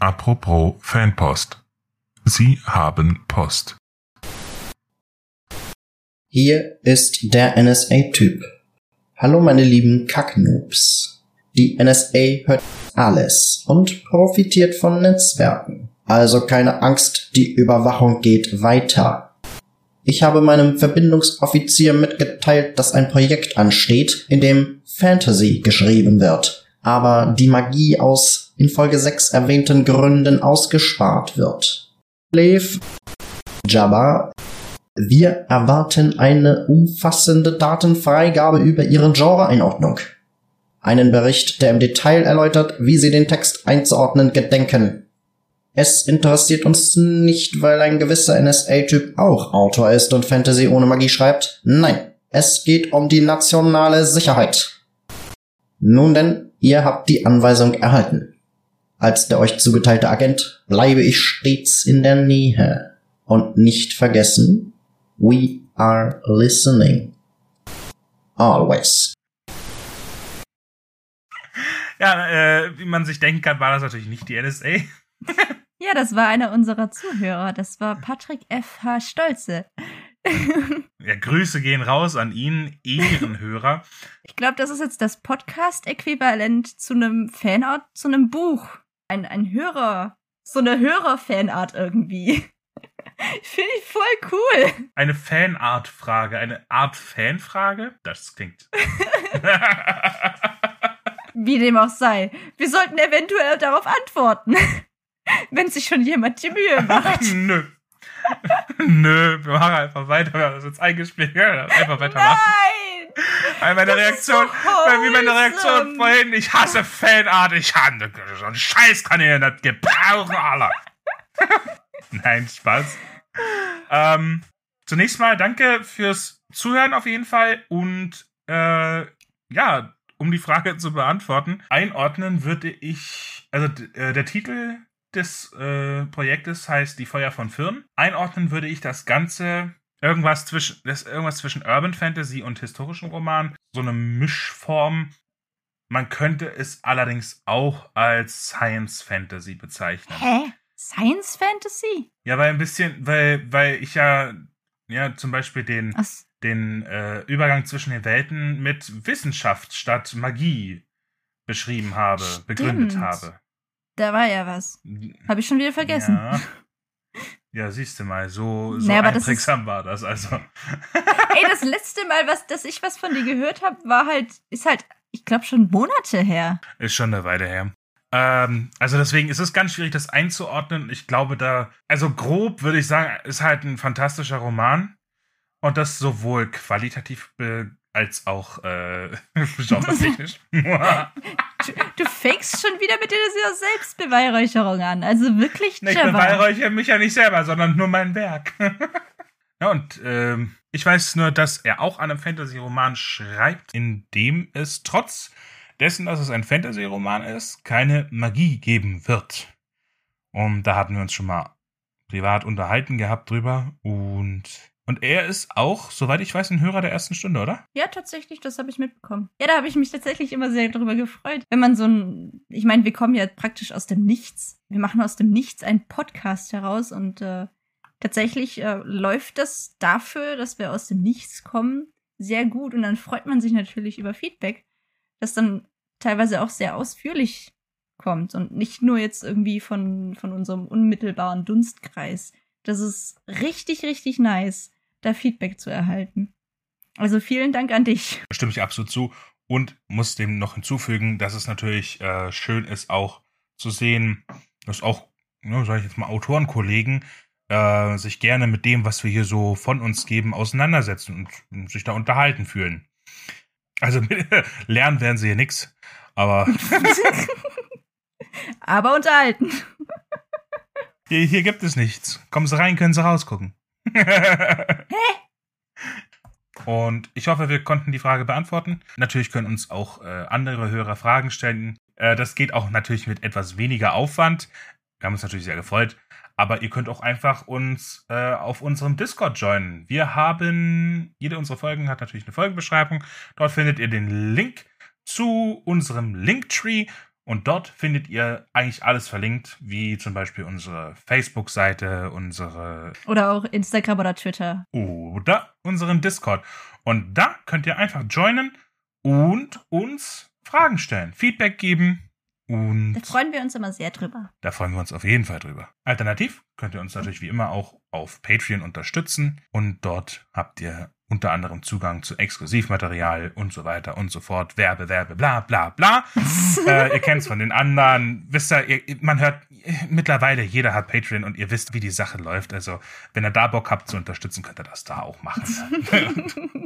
Apropos Fanpost. Sie haben Post. Hier ist der NSA-Typ. Hallo meine lieben Kacknoobs. Die NSA hört alles und profitiert von Netzwerken. Also keine Angst, die Überwachung geht weiter. Ich habe meinem Verbindungsoffizier mitgeteilt, dass ein Projekt ansteht, in dem Fantasy geschrieben wird, aber die Magie aus in Folge 6 erwähnten Gründen ausgespart wird. Lev Jabba wir erwarten eine umfassende Datenfreigabe über Ihre Genre-Einordnung. Einen Bericht, der im Detail erläutert, wie Sie den Text einzuordnen gedenken. Es interessiert uns nicht, weil ein gewisser NSA-Typ auch Autor ist und Fantasy ohne Magie schreibt. Nein, es geht um die nationale Sicherheit. Nun denn, ihr habt die Anweisung erhalten. Als der euch zugeteilte Agent bleibe ich stets in der Nähe. Und nicht vergessen, We are listening. Always. Ja, äh, wie man sich denken kann, war das natürlich nicht die NSA. (laughs) Ja, das war einer unserer Zuhörer. Das war Patrick F.H. Stolze. (laughs) Ja, Grüße gehen raus an ihn, Ehrenhörer. Ich glaube, das ist jetzt das Podcast-Äquivalent zu einem Fanart, zu einem Buch. Ein, ein Hörer, so eine Hörer-Fanart irgendwie. Finde (laughs) ich voll cool. Eine Fanart-Frage, eine Art Fanfrage? Das klingt. (laughs) Wie dem auch sei. Wir sollten eventuell darauf antworten. (laughs) Wenn sich schon jemand die Mühe macht. Nö. Nö, wir machen einfach weiter. Wir haben das jetzt eingespielt. Ja, einfach weitermachen. Nein! Weil meine Das Reaktion, weil wie meine Reaktion vorhin, ich hasse Fanart, ich hasse so einen Scheiß kann ich nicht gebrauchen, Alter. (laughs) Nein, Spaß. Ähm, zunächst mal danke fürs Zuhören auf jeden Fall und äh, ja, um die Frage (laughs) zu beantworten, einordnen würde ich, also äh, der Titel des äh, Projektes heißt Die Feuer von Firn. Einordnen würde ich das Ganze irgendwas zwischen, das irgendwas zwischen Urban Fantasy und historischem Roman, so eine Mischform. Man könnte es allerdings auch als Science Fantasy bezeichnen. Hä? Science Fantasy? Ja, weil ein bisschen, weil, weil ich ja, ja, zum Beispiel den, Was? den äh, Übergang zwischen den Welten mit Wissenschaft statt Magie beschrieben habe, begründet Stimmt. habe. Da war ja was. Habe ich schon wieder vergessen. Ja, (laughs) ja siehst du mal, so, so das einprägsam war das. Also, Ey, das (laughs) letzte Mal, was, dass ich was von dir gehört habe, war halt, ist halt, ich glaube schon Monate her. ist schon eine Weile her. Ähm, also deswegen ist es ganz schwierig, das einzuordnen. Ich glaube, da, also grob würde ich sagen, ist halt ein fantastischer Roman. Und das sowohl qualitativ äh, als auch äh, (laughs) genretechnisch. (laughs) Du, du fängst schon wieder mit dieser Selbstbeweihräucherung an. Also wirklich, Ich Jabba. beweihräuchere mich ja nicht selber, sondern nur mein Werk. (laughs) ja, und ähm, ich weiß nur, dass er auch an einem Fantasy-Roman schreibt, in dem es trotz dessen, dass es ein Fantasy-Roman ist, keine Magie geben wird. Und da hatten wir uns schon mal privat unterhalten gehabt drüber. Und, und er ist auch, soweit ich weiß, ein Hörer der ersten Stunde, oder? Ja, tatsächlich, das habe ich mitbekommen. Ja, da habe ich mich tatsächlich immer sehr darüber gefreut. Wenn man so ein, ich meine, wir kommen ja praktisch aus dem Nichts. Wir machen aus dem Nichts einen Podcast heraus und äh, tatsächlich äh, läuft das dafür, dass wir aus dem Nichts kommen, sehr gut. Und dann freut man sich natürlich über Feedback, das dann teilweise auch sehr ausführlich kommt und nicht nur jetzt irgendwie von, von unserem unmittelbaren Dunstkreis. Das ist richtig, richtig nice, da Feedback zu erhalten. Also vielen Dank an dich. stimme ich absolut zu. Und muss dem noch hinzufügen, dass es natürlich äh, schön ist, auch zu sehen, dass auch, ne, sag ich jetzt mal, Autorenkollegen äh, sich gerne mit dem, was wir hier so von uns geben, auseinandersetzen und sich da unterhalten fühlen. Also (laughs) lernen werden sie hier nix, aber (laughs) Aber unterhalten. hier, hier gibt es nichts. Kommen Sie rein, können Sie rausgucken. (laughs) Und ich hoffe, wir konnten die Frage beantworten. Natürlich können uns auch äh, andere Hörer Fragen stellen. Äh, das geht auch natürlich mit etwas weniger Aufwand. Wir haben uns natürlich sehr gefreut. Aber ihr könnt auch einfach uns äh, auf unserem Discord joinen. Wir haben, jede unserer Folgen hat natürlich eine Folgenbeschreibung. Dort findet ihr den Link zu unserem Linktree. Und dort findet ihr eigentlich alles verlinkt, wie zum Beispiel unsere Facebook-Seite, unsere Oder auch Instagram oder Twitter. oder unseren Discord. Und da könnt ihr einfach joinen und uns Fragen stellen, Feedback geben. Und Da freuen wir uns immer sehr drüber. da freuen wir uns auf jeden Fall drüber. Alternativ könnt ihr uns natürlich wie immer auch auf Patreon unterstützen. Und dort habt ihr unter anderem Zugang zu Exklusivmaterial und so weiter und so fort. Werbe, Werbe, bla bla bla. (laughs) äh, ihr kennt es von den anderen. Wisst ihr, ihr, man hört mittlerweile, jeder hat Patreon und ihr wisst, wie die Sache läuft. Also, wenn ihr da Bock habt zu unterstützen, könnt ihr das da auch machen. (laughs)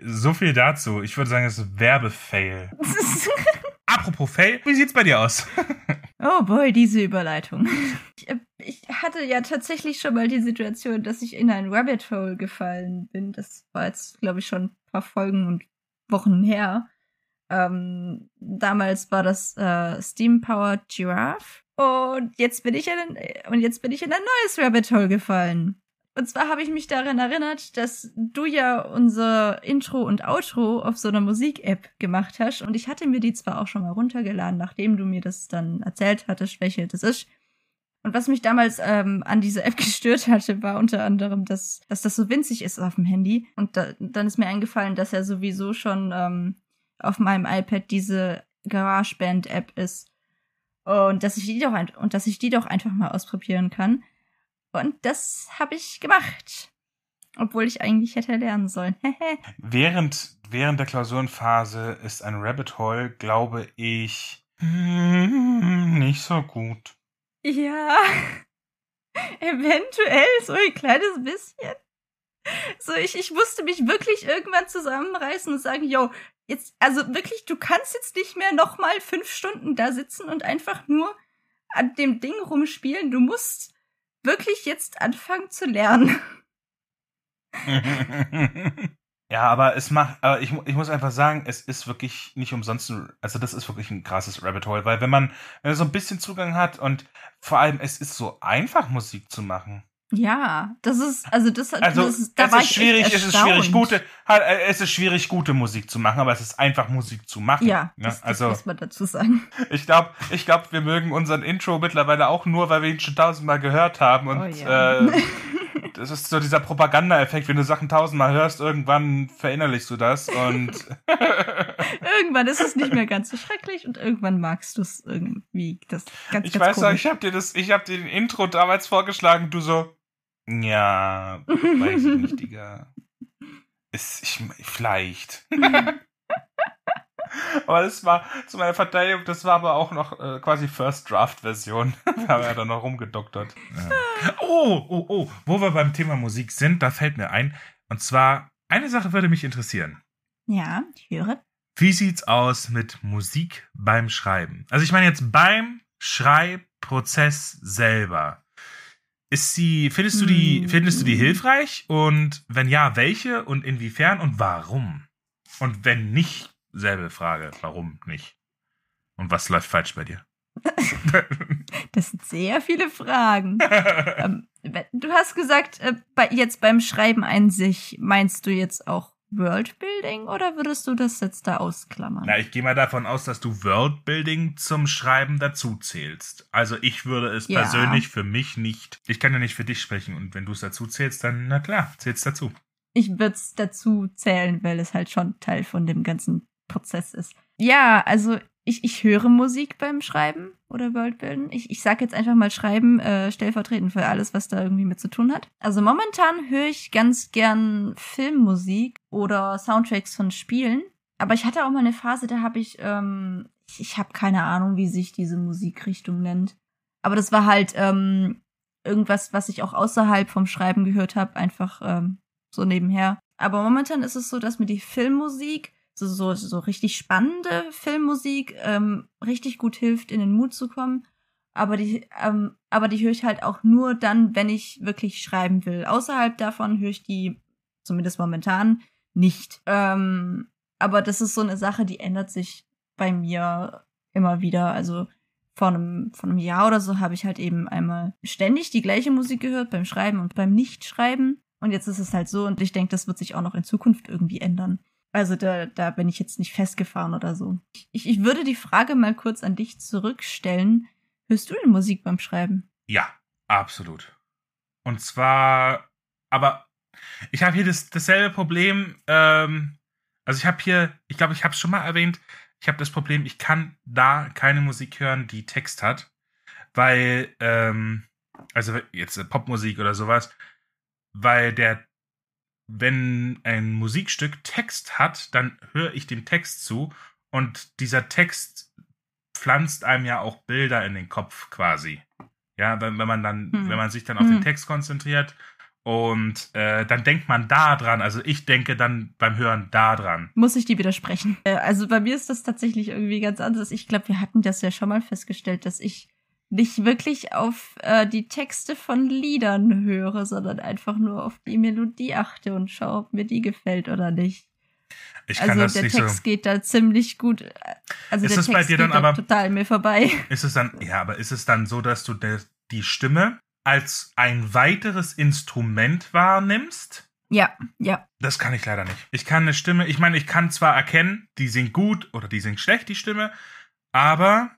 so viel dazu. Ich würde sagen, es ist Werbefail. (laughs) Apropos Fail, wie sieht's bei dir aus? (laughs) oh boy, diese Überleitung. (laughs) Ich, äh, ich hatte ja tatsächlich schon mal die Situation, dass ich in ein Rabbit Hole gefallen bin. Das war jetzt, glaube ich, schon ein paar Folgen und Wochen her. Ähm, damals war das äh, Steam Powered Giraffe. Und jetzt bin ich in ein, und jetzt bin ich in ein neues Rabbit Hole gefallen. Und zwar habe ich mich daran erinnert, dass du ja unser Intro und Outro auf so einer Musik-App gemacht hast. Und ich hatte mir die zwar auch schon mal runtergeladen, nachdem du mir das dann erzählt hattest, welche das ist. Und was mich damals ähm, an diese App (laughs) gestört hatte, war unter anderem, dass, dass das so winzig ist auf dem Handy. Und da, dann ist mir eingefallen, dass ja sowieso schon ähm, auf meinem iPad diese GarageBand-App ist. Und dass ich die doch und dass ich die doch einfach mal ausprobieren kann. Und das habe ich gemacht. Obwohl ich eigentlich hätte lernen sollen. (laughs) Während, während der Klausurenphase ist ein Rabbit Hole, glaube ich, mm, nicht so gut. ja. (laughs) Eventuell so ein kleines bisschen. So, ich, ich musste mich wirklich irgendwann zusammenreißen und sagen, yo, jetzt, also wirklich, du kannst jetzt nicht mehr nochmal fünf Stunden da sitzen und einfach nur an dem Ding rumspielen. Du musst wirklich jetzt anfangen zu lernen. (laughs) (laughs) ja, aber es macht, aber ich, ich muss einfach sagen, es ist wirklich nicht umsonst, also das ist wirklich ein krasses Rabbit Hole, weil wenn man, wenn man so ein bisschen Zugang hat und vor allem es ist so einfach Musik zu machen. Ja, das ist, also das, Also das ist, da es war ist ich schwierig, es ist schwierig, gute, äh, es ist schwierig, gute Musik zu machen, aber es ist einfach Musik zu machen. Ja, ne? das, das also muss man dazu sagen. (laughs) ich glaube, ich glaube, wir mögen unseren Intro mittlerweile auch nur, weil wir ihn schon tausendmal gehört haben und Oh ja. äh, das ist so dieser Propaganda-Effekt, wenn du Sachen tausendmal hörst, irgendwann verinnerlichst du das und (laughs) irgendwann ist es nicht mehr ganz so schrecklich und irgendwann magst du es irgendwie. Das ganz, ich ganz weiß noch, komisch. ich habe dir das, ich habe dir den Intro damals vorgeschlagen, du so, ja, (laughs) weiß ich nicht, Digga. Ist, ich, vielleicht. (laughs) aber das war, zu meiner Verteidigung, das war aber auch noch äh, quasi First Draft Version. (laughs) da haben wir ja dann noch rumgedoktert. Ja. Oh, oh, oh, wo wir beim Thema Musik sind, da fällt mir ein. Und zwar, eine Sache würde mich interessieren. Ja, ich höre. Wie sieht's aus mit Musik beim Schreiben? Also ich meine jetzt beim Schreibprozess selber. Ist sie, findest du die, Hm. findest du die hilfreich? Und wenn ja, welche und inwiefern und warum? Und wenn nicht, selbe Frage, warum nicht? Und was läuft falsch bei dir? (laughs) Das sind sehr viele Fragen. (laughs) ähm, du hast gesagt, äh, jetzt beim Schreiben an sich, meinst du jetzt auch Worldbuilding oder würdest du das jetzt da ausklammern? Na, ich gehe mal davon aus, dass du Worldbuilding zum Schreiben dazu zählst. Also ich würde es Ja. persönlich für mich nicht. Ich kann ja nicht für dich sprechen und wenn du es dazu zählst, dann na klar, zählst dazu. ich würde es dazu zählen, weil es halt schon Teil von dem ganzen Prozess ist. Ja, also ich, ich höre Musik beim Schreiben oder Worldbilden. Ich, ich sag jetzt einfach mal Schreiben, äh, stellvertretend für alles, was da irgendwie mit zu tun hat. Also momentan höre ich ganz gern Filmmusik oder Soundtracks von Spielen. Aber ich hatte auch mal eine Phase, da habe ich, ähm, ich, ich habe keine Ahnung, wie sich diese Musikrichtung nennt. Aber das war halt ähm, irgendwas, was ich auch außerhalb vom Schreiben gehört habe, einfach ähm, so nebenher. Aber momentan ist es so, dass mir die Filmmusik, so, so, so richtig spannende Filmmusik, ähm, richtig gut hilft, in den Mut zu kommen. Aber die, ähm, aber die höre ich halt auch nur dann, wenn ich wirklich schreiben will. Außerhalb davon höre ich die, zumindest momentan, nicht. Ähm, aber das ist so eine Sache, die ändert sich bei mir immer wieder. Also vor einem, vor einem Jahr oder so habe ich halt eben einmal ständig die gleiche Musik gehört beim Schreiben und beim Nichtschreiben. Und jetzt ist es halt so und ich denke, das wird sich auch noch in Zukunft irgendwie ändern. Also da, da bin ich jetzt nicht festgefahren oder so. Ich, ich würde die Frage mal kurz an dich zurückstellen. Hörst du denn Musik beim Schreiben? Ja, absolut. Und zwar, aber ich habe hier das, dasselbe Problem. Ähm, also ich habe hier, ich glaube, ich habe es schon mal erwähnt. Ich habe das Problem, ich kann da keine Musik hören, die Text hat, weil, ähm, also jetzt Popmusik oder sowas, weil der, wenn ein Musikstück Text hat, dann höre ich dem Text zu und dieser Text pflanzt einem ja auch Bilder in den Kopf quasi. Ja, wenn, wenn man dann, Hm. wenn man sich dann auf Hm. den Text konzentriert und äh, dann denkt man da dran. Also ich denke dann beim Hören da dran. Muss ich dir widersprechen? Äh, also bei mir ist das tatsächlich irgendwie ganz anders. Ich glaube, wir hatten das ja schon mal festgestellt, dass ich nicht wirklich auf äh, die Texte von Liedern höre, sondern einfach nur auf die Melodie achte und schaue, ob mir die gefällt oder nicht. Ich kann also das der nicht Text so. geht da ziemlich gut. äh, Also Ist der es bei Text dir geht aber- total mir vorbei. (laughs) Ist es dann, ja, aber ist es dann so, dass du de, die Stimme als ein weiteres Instrument wahrnimmst? Ja, ja. Das kann ich leider nicht. Ich kann eine Stimme, ich meine, ich kann zwar erkennen, die singt gut oder die singt schlecht, die Stimme, aber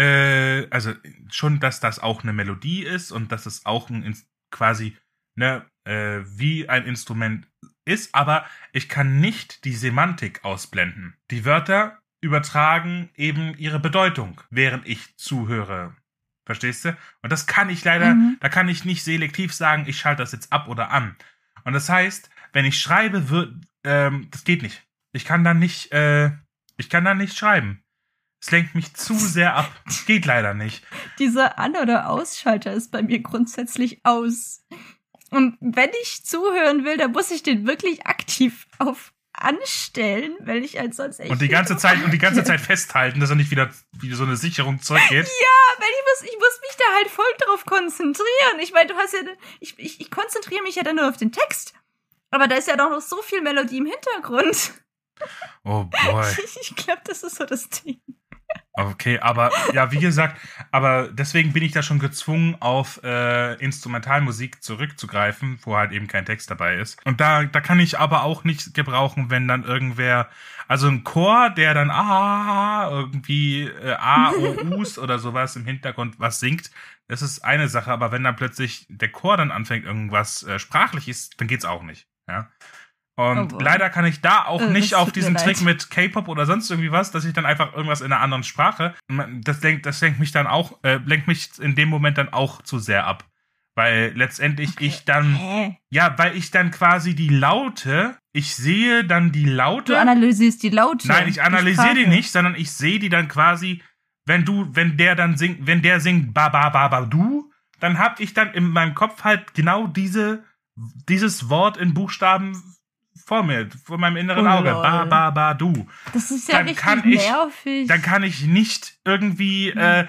äh, also schon, dass das auch eine Melodie ist und dass es auch ein quasi ne äh, wie ein Instrument ist, aber ich kann nicht die Semantik ausblenden. Die Wörter übertragen eben ihre Bedeutung, während ich zuhöre. Verstehst du? Und das kann ich leider, Mhm. da kann ich nicht selektiv sagen, ich schalte das jetzt ab oder an. Und das heißt, wenn ich schreibe, wird, ähm, das geht nicht. Ich kann dann nicht, äh, ich kann dann nicht schreiben. Es lenkt mich zu sehr ab. Geht leider nicht. Dieser An- oder Ausschalter ist bei mir grundsätzlich aus. Und wenn ich zuhören will, dann muss ich den wirklich aktiv auf anstellen, weil ich halt sonst echt Und die ganze Zeit, und die ganze. Zeit festhalten, dass er nicht wieder wie so eine Sicherung zurückgeht. (laughs) Ja, weil ich muss, ich muss mich da halt voll drauf konzentrieren. Ich meine, du hast ja, ich, ich, ich konzentriere mich ja dann nur auf den Text. Aber da ist ja doch noch so viel Melodie im Hintergrund. Oh boy. (laughs) Ich glaube, das ist so das Ding. Okay, aber ja, wie gesagt, aber deswegen bin ich da schon gezwungen, auf äh, Instrumentalmusik zurückzugreifen, wo halt eben kein Text dabei ist. Und da, da kann ich aber auch nicht gebrauchen, wenn dann irgendwer, also ein Chor, der dann ah irgendwie äh, A, O, Us oder sowas im Hintergrund was singt, das ist eine Sache, aber wenn dann plötzlich der Chor dann anfängt, irgendwas äh, sprachlich ist, dann geht's auch nicht. Ja. Und Oh, leider kann ich da auch Äh, nicht auf diesen. Trick mit K-Pop oder sonst irgendwie was, dass ich dann einfach irgendwas in einer anderen Sprache. Das lenkt, das lenkt mich dann auch, äh, lenkt mich in dem Moment dann auch zu sehr ab. Weil letztendlich ich dann, Hä? ja, weil ich dann quasi die Laute, ich sehe dann die Du Laute. analysierst die Laute. Nein, ich analysiere die nicht, sondern ich sehe die dann quasi, wenn du, wenn der dann singt, wenn der singt ba ba ba ba du, dann hab ich dann in meinem Kopf halt genau diese, dieses Wort in Buchstaben vor mir, vor meinem inneren Oh, Auge. lol. Ba ba ba du. Das ist ja Dann richtig kann ich- nervig. Dann kann ich nicht irgendwie äh,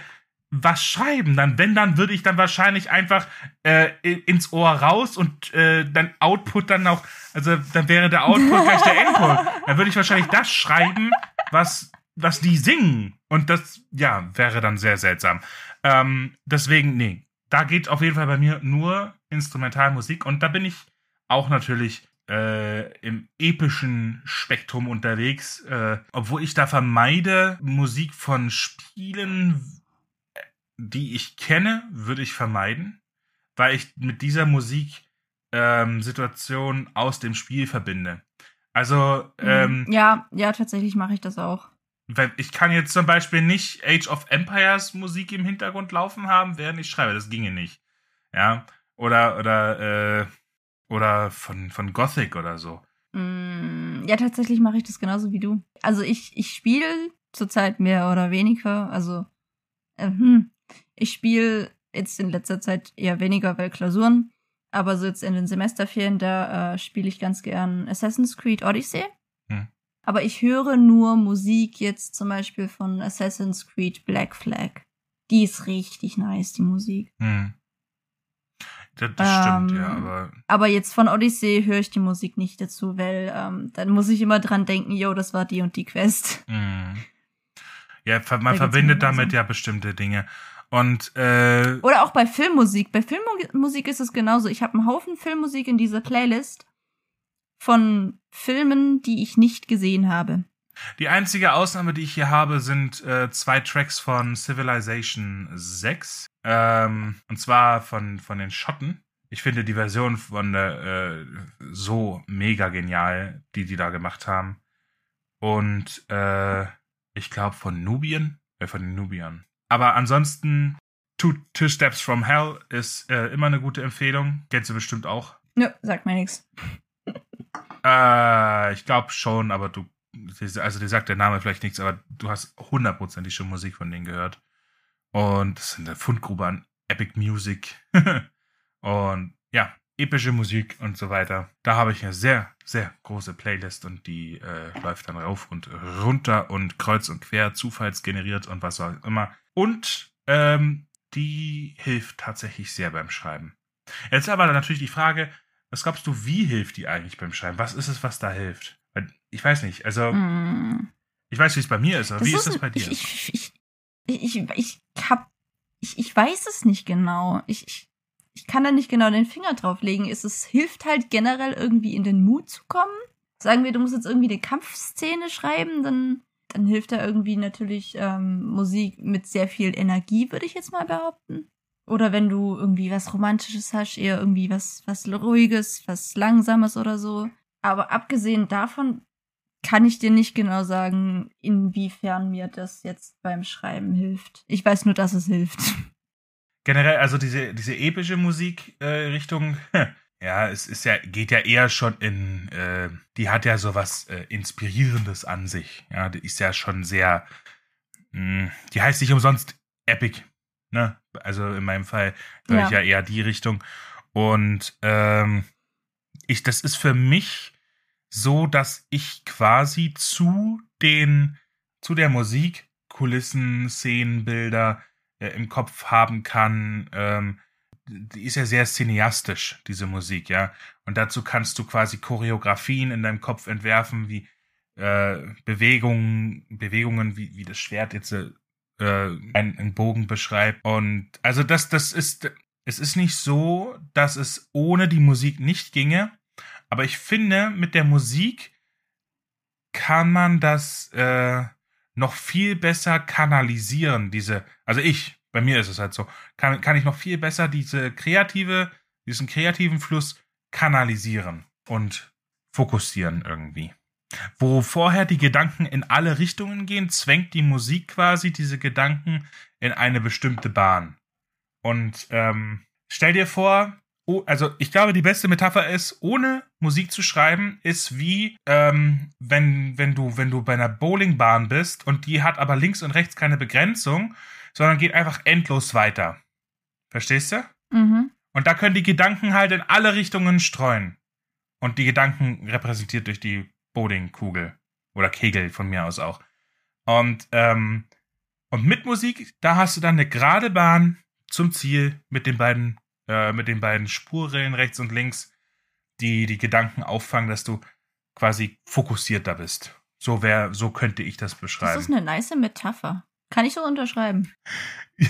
was schreiben. Dann, wenn, dann würde ich dann wahrscheinlich einfach äh, ins Ohr raus und äh, dann Output dann auch, also dann wäre der Output gleich der Input. (laughs) Dann würde ich wahrscheinlich das schreiben, was, was die singen. Und das, ja, wäre dann sehr seltsam. Ähm, deswegen, nee, da geht auf jeden Fall bei mir nur Instrumentalmusik und da bin ich auch natürlich äh, im epischen Spektrum unterwegs, äh, obwohl ich da vermeide, Musik von Spielen, die ich kenne, würde ich vermeiden, weil ich mit dieser Musik ähm, Situation aus dem Spiel verbinde. Also, ähm, Mhm. ja, ja, tatsächlich mache ich das auch. weil ich kann jetzt zum Beispiel nicht Age of Empires Musik im Hintergrund laufen haben, während ich schreibe. Das ginge nicht. Ja. Oder, oder, äh, oder von, von Gothic oder so. Mm, Ja, tatsächlich mache ich das genauso wie du. Also ich, ich spiele zurzeit mehr oder weniger. Also, äh, hm, ich spiele jetzt in letzter Zeit eher weniger, weil Klausuren. Aber so jetzt in den Semesterferien, da äh, spiele ich ganz gern Assassin's Creed Odyssey. Hm. Aber ich höre nur Musik jetzt zum Beispiel von Assassin's Creed Black Flag. Die ist richtig nice, die Musik. Hm. Das, das stimmt, Ähm, ja, aber. Aber jetzt von Odyssey höre ich die Musik nicht dazu, weil ähm, dann muss ich immer dran denken, yo, das war die und die Quest. Hm. Ja, man Da verbindet damit ja bestimmte Dinge. Und, äh, Oder auch bei Filmmusik. Bei Filmmusik ist es genauso. Ich habe einen Haufen Filmmusik in dieser Playlist von Filmen, die ich nicht gesehen habe. Die einzige Ausnahme, die ich hier habe, sind äh, zwei Tracks von Civilization 6. Ähm, und zwar von, von den Schotten. Ich finde die Version von äh, so mega genial, die die da gemacht haben. Und äh, ich glaube von Nubien, äh, von den Nubiern. Aber ansonsten, Two, Two Steps from Hell ist äh, immer eine gute Empfehlung. Kennst du bestimmt auch. Nö, sagt mir nichts. Äh, ich glaube schon, aber du, also dir sagt der Name vielleicht nichts, aber du hast hundertprozentig schon Musik von denen gehört. Und das sind eine Fundgrube an Epic Music. (laughs) und ja, epische Musik und so weiter. Da habe ich eine sehr, sehr große Playlist und die äh, läuft dann rauf und runter und kreuz und quer, zufallsgeneriert und was auch immer. Und ähm, die hilft tatsächlich sehr beim Schreiben. Jetzt aber natürlich die Frage, was glaubst du, wie hilft die eigentlich beim Schreiben? Was ist es, was da hilft? Ich weiß nicht. Also, Mm. ich weiß, wie es bei mir ist, aber Das wie ist das bei dir? Ich, ich, ich, ich, ich, ich hab, ich, ich weiß es nicht genau. Ich, ich, ich kann da nicht genau den Finger drauf legen. Es, es hilft halt generell irgendwie in den Mut zu kommen. Sagen wir, du musst jetzt irgendwie eine Kampfszene schreiben, dann, dann hilft da irgendwie natürlich ähm, Musik mit sehr viel Energie, würde ich jetzt mal behaupten. Oder wenn du irgendwie was Romantisches hast, eher irgendwie was, was Ruhiges, was Langsames oder so. Aber abgesehen davon kann ich dir nicht genau sagen, inwiefern mir das jetzt beim Schreiben hilft. Ich weiß nur, dass es hilft. Generell, also diese, diese epische Musikrichtung, ja, es ist ja, geht ja eher schon in, äh, die hat ja sowas äh, Inspirierendes an sich. Ja, die ist ja schon sehr, mh, die heißt nicht umsonst Epic. Ne? Also in meinem Fall höre Ja. ich ja eher die Richtung. Und ähm, ich, das ist für mich so, dass ich quasi zu den, zu der Musik, Kulissen, Szenenbilder äh, im Kopf haben kann. Ähm, die ist ja sehr cineastisch, diese Musik, ja. Und dazu kannst du quasi Choreografien in deinem Kopf entwerfen, wie äh, Bewegungen, Bewegungen, wie, wie das Schwert jetzt äh, äh, einen, einen Bogen beschreibt. Und also das, das ist, es ist nicht so, dass es ohne die Musik nicht ginge, aber ich finde, mit der Musik kann man das äh, noch viel besser kanalisieren, diese, also ich, bei mir ist es halt so, kann, kann ich noch viel besser diese kreative, diesen kreativen Fluss kanalisieren und fokussieren irgendwie. Wo vorher die Gedanken in alle Richtungen gehen, zwängt die Musik quasi diese Gedanken in eine bestimmte Bahn. Und ähm, stell dir vor, oh, also ich glaube, die beste Metapher ist, ohne Musik zu schreiben, ist wie ähm, wenn, wenn du, wenn du bei einer Bowlingbahn bist und die hat aber links und rechts keine Begrenzung, sondern geht einfach endlos weiter. Verstehst du? Mhm. Und da können die Gedanken halt in alle Richtungen streuen. Und die Gedanken repräsentiert durch die Bowlingkugel. Oder Kegel von mir aus auch. Und, ähm, und mit Musik, da hast du dann eine gerade Bahn zum Ziel mit den beiden, äh, mit den beiden Spurrillen rechts und links, die die Gedanken auffangen, dass du quasi fokussierter bist. So wär, so könnte ich das beschreiben. Das ist eine nice Metapher. Kann ich so unterschreiben. (laughs)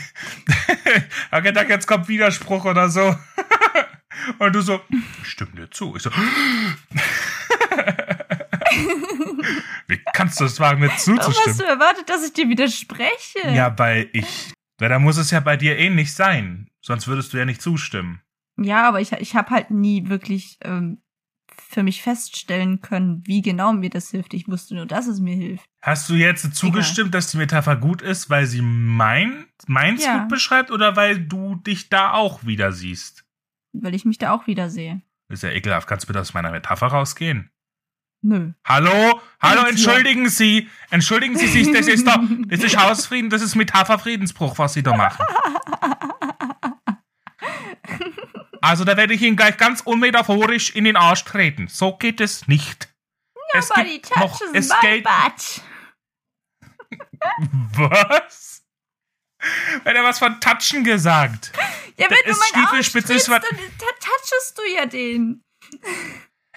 okay, gedacht, jetzt kommt Widerspruch oder so. (laughs) Und du so, stimmt dir zu. Ich so, (gasps) wie kannst du es wagen, mir Warum hast du zuzustimmen? erwartet, dass ich dir widerspreche? Ja, weil ich, weil da muss es ja bei dir ähnlich sein. Sonst würdest du ja nicht zustimmen. Ja, aber ich, ich habe halt nie wirklich ähm, für mich feststellen können, wie genau mir das hilft. Ich wusste nur, dass es mir hilft. Hast du jetzt zugestimmt, dass die Metapher gut ist, weil sie mein, meins Ja. gut beschreibt oder weil du dich da auch wieder siehst? Weil ich mich da auch wieder sehe. Ist ja ekelhaft. Kannst du bitte aus meiner Metapher rausgehen? Nö. Hallo? Hallo, entschuldigen Sie. Entschuldigen Sie sich, das ist doch, das ist (laughs) Hausfrieden, das ist Metapher-Friedensbruch, was Sie da machen. (laughs) Also da werde ich Ihnen gleich ganz unmetaphorisch in den Arsch treten. So geht es nicht. es Nobody gibt noch, touches es my butt. (laughs) was? Wenn er was von Touchen gesagt. Ja, Da wenn du ist meinen Arsch trittst, dann touchest du ja den.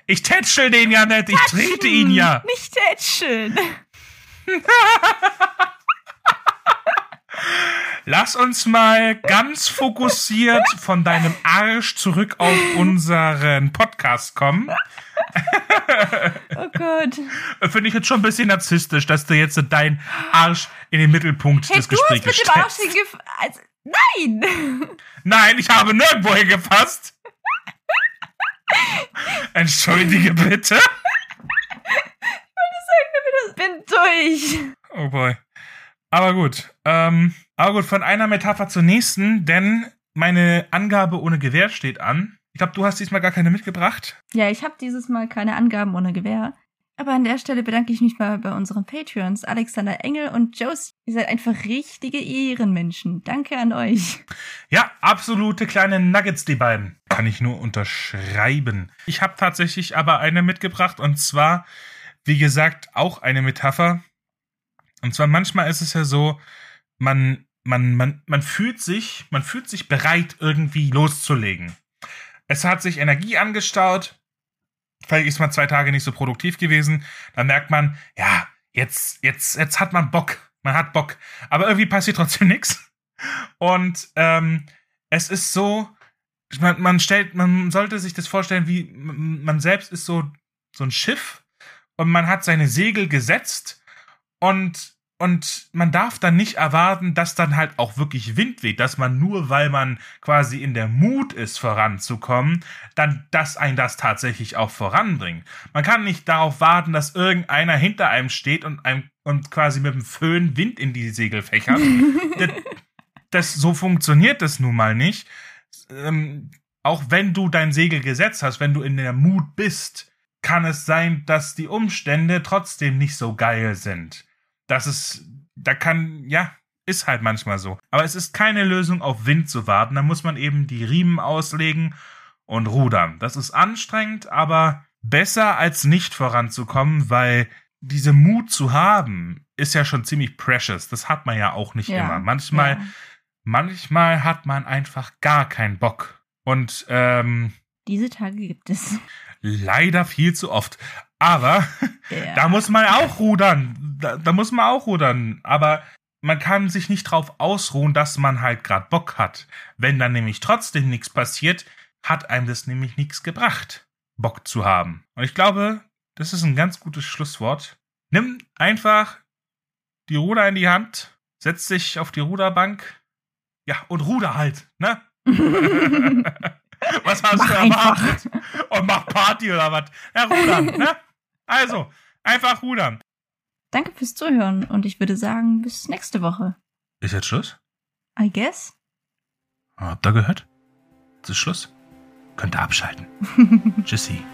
Ich tätschel den ja nicht, ich trete ihn ja. Nicht tätscheln. (laughs) Lass uns mal ganz fokussiert von deinem Arsch zurück auf unseren Podcast kommen. Oh Gott. Finde ich jetzt schon ein bisschen narzisstisch, dass du jetzt deinen Arsch in den Mittelpunkt Hey, des du hast Gesprächs mit dem Arsch stellst. hingef... Also, nein! Nein, ich habe nirgendwo hingefasst. Entschuldige bitte. Ich bin durch. Oh boy. Aber gut. Ähm, aber gut, von einer Metapher zur nächsten, denn meine Angabe ohne Gewehr steht an. Ich glaube, du hast diesmal gar keine mitgebracht. Ja, ich habe dieses Mal keine Angaben ohne Gewehr. Aber an der Stelle bedanke ich mich mal bei unseren Patreons, Alexander Engel und Josie. Ihr seid einfach richtige Ehrenmenschen. Danke an euch. Ja, absolute kleine Nuggets, die beiden. Kann ich nur unterschreiben. Ich habe tatsächlich aber eine mitgebracht und zwar, wie gesagt, auch eine Metapher. Und zwar manchmal ist es ja so, man, man, man, man fühlt sich, man fühlt sich bereit, irgendwie loszulegen. Es hat sich Energie angestaut. Vielleicht ist man zwei Tage nicht so produktiv gewesen. Dann merkt man, ja, jetzt, jetzt, jetzt hat man Bock. Man hat Bock. Aber irgendwie passiert trotzdem (laughs) nichts. Und ähm, es ist so, man, man stellt, man sollte sich das vorstellen, wie man selbst ist so, so ein Schiff und man hat seine Segel gesetzt und und man darf dann nicht erwarten, dass dann halt auch wirklich Wind weht, dass man nur, weil man quasi in der Mut ist, voranzukommen, dann, dass ein das tatsächlich auch voranbringt. Man kann nicht darauf warten, dass irgendeiner hinter einem steht und einem und quasi mit dem Föhn Wind in die Segel fächert. (laughs) das, das, so funktioniert das nun mal nicht. Ähm, auch wenn du dein Segel gesetzt hast, wenn du in der Mut bist, kann es sein, dass die Umstände trotzdem nicht so geil sind. Das ist, da kann, ja, ist halt manchmal so. Aber es ist keine Lösung, auf Wind zu warten. Da muss man eben die Riemen auslegen und rudern. Das ist anstrengend, aber besser als nicht voranzukommen, weil diese Mut zu haben, ist ja schon ziemlich precious. Das hat man ja auch nicht immer. Manchmal, Ja. manchmal hat man einfach gar keinen Bock. Und ähm, Diese Tage gibt es. Leider viel zu oft. Aber Ja. (laughs) da muss man auch rudern. Da, da muss man auch rudern. Aber man kann sich nicht drauf ausruhen, dass man halt grad Bock hat. Wenn dann nämlich trotzdem nichts passiert, hat einem das nämlich nichts gebracht, Bock zu haben. Und ich glaube, das ist ein ganz gutes Schlusswort. Nimm einfach die Ruder in die Hand, setz dich auf die Ruderbank, ja, und ruder halt, ne? (laughs) (laughs) was hast Mach du erwartet? Und mach Party oder was? Ja, rudern, ne? Also, einfach rudern. Danke fürs Zuhören und ich würde sagen, bis nächste Woche. Ist jetzt Schluss? I guess. Habt ihr gehört? Jetzt ist Schluss. Könnt ihr abschalten. (laughs) Tschüssi.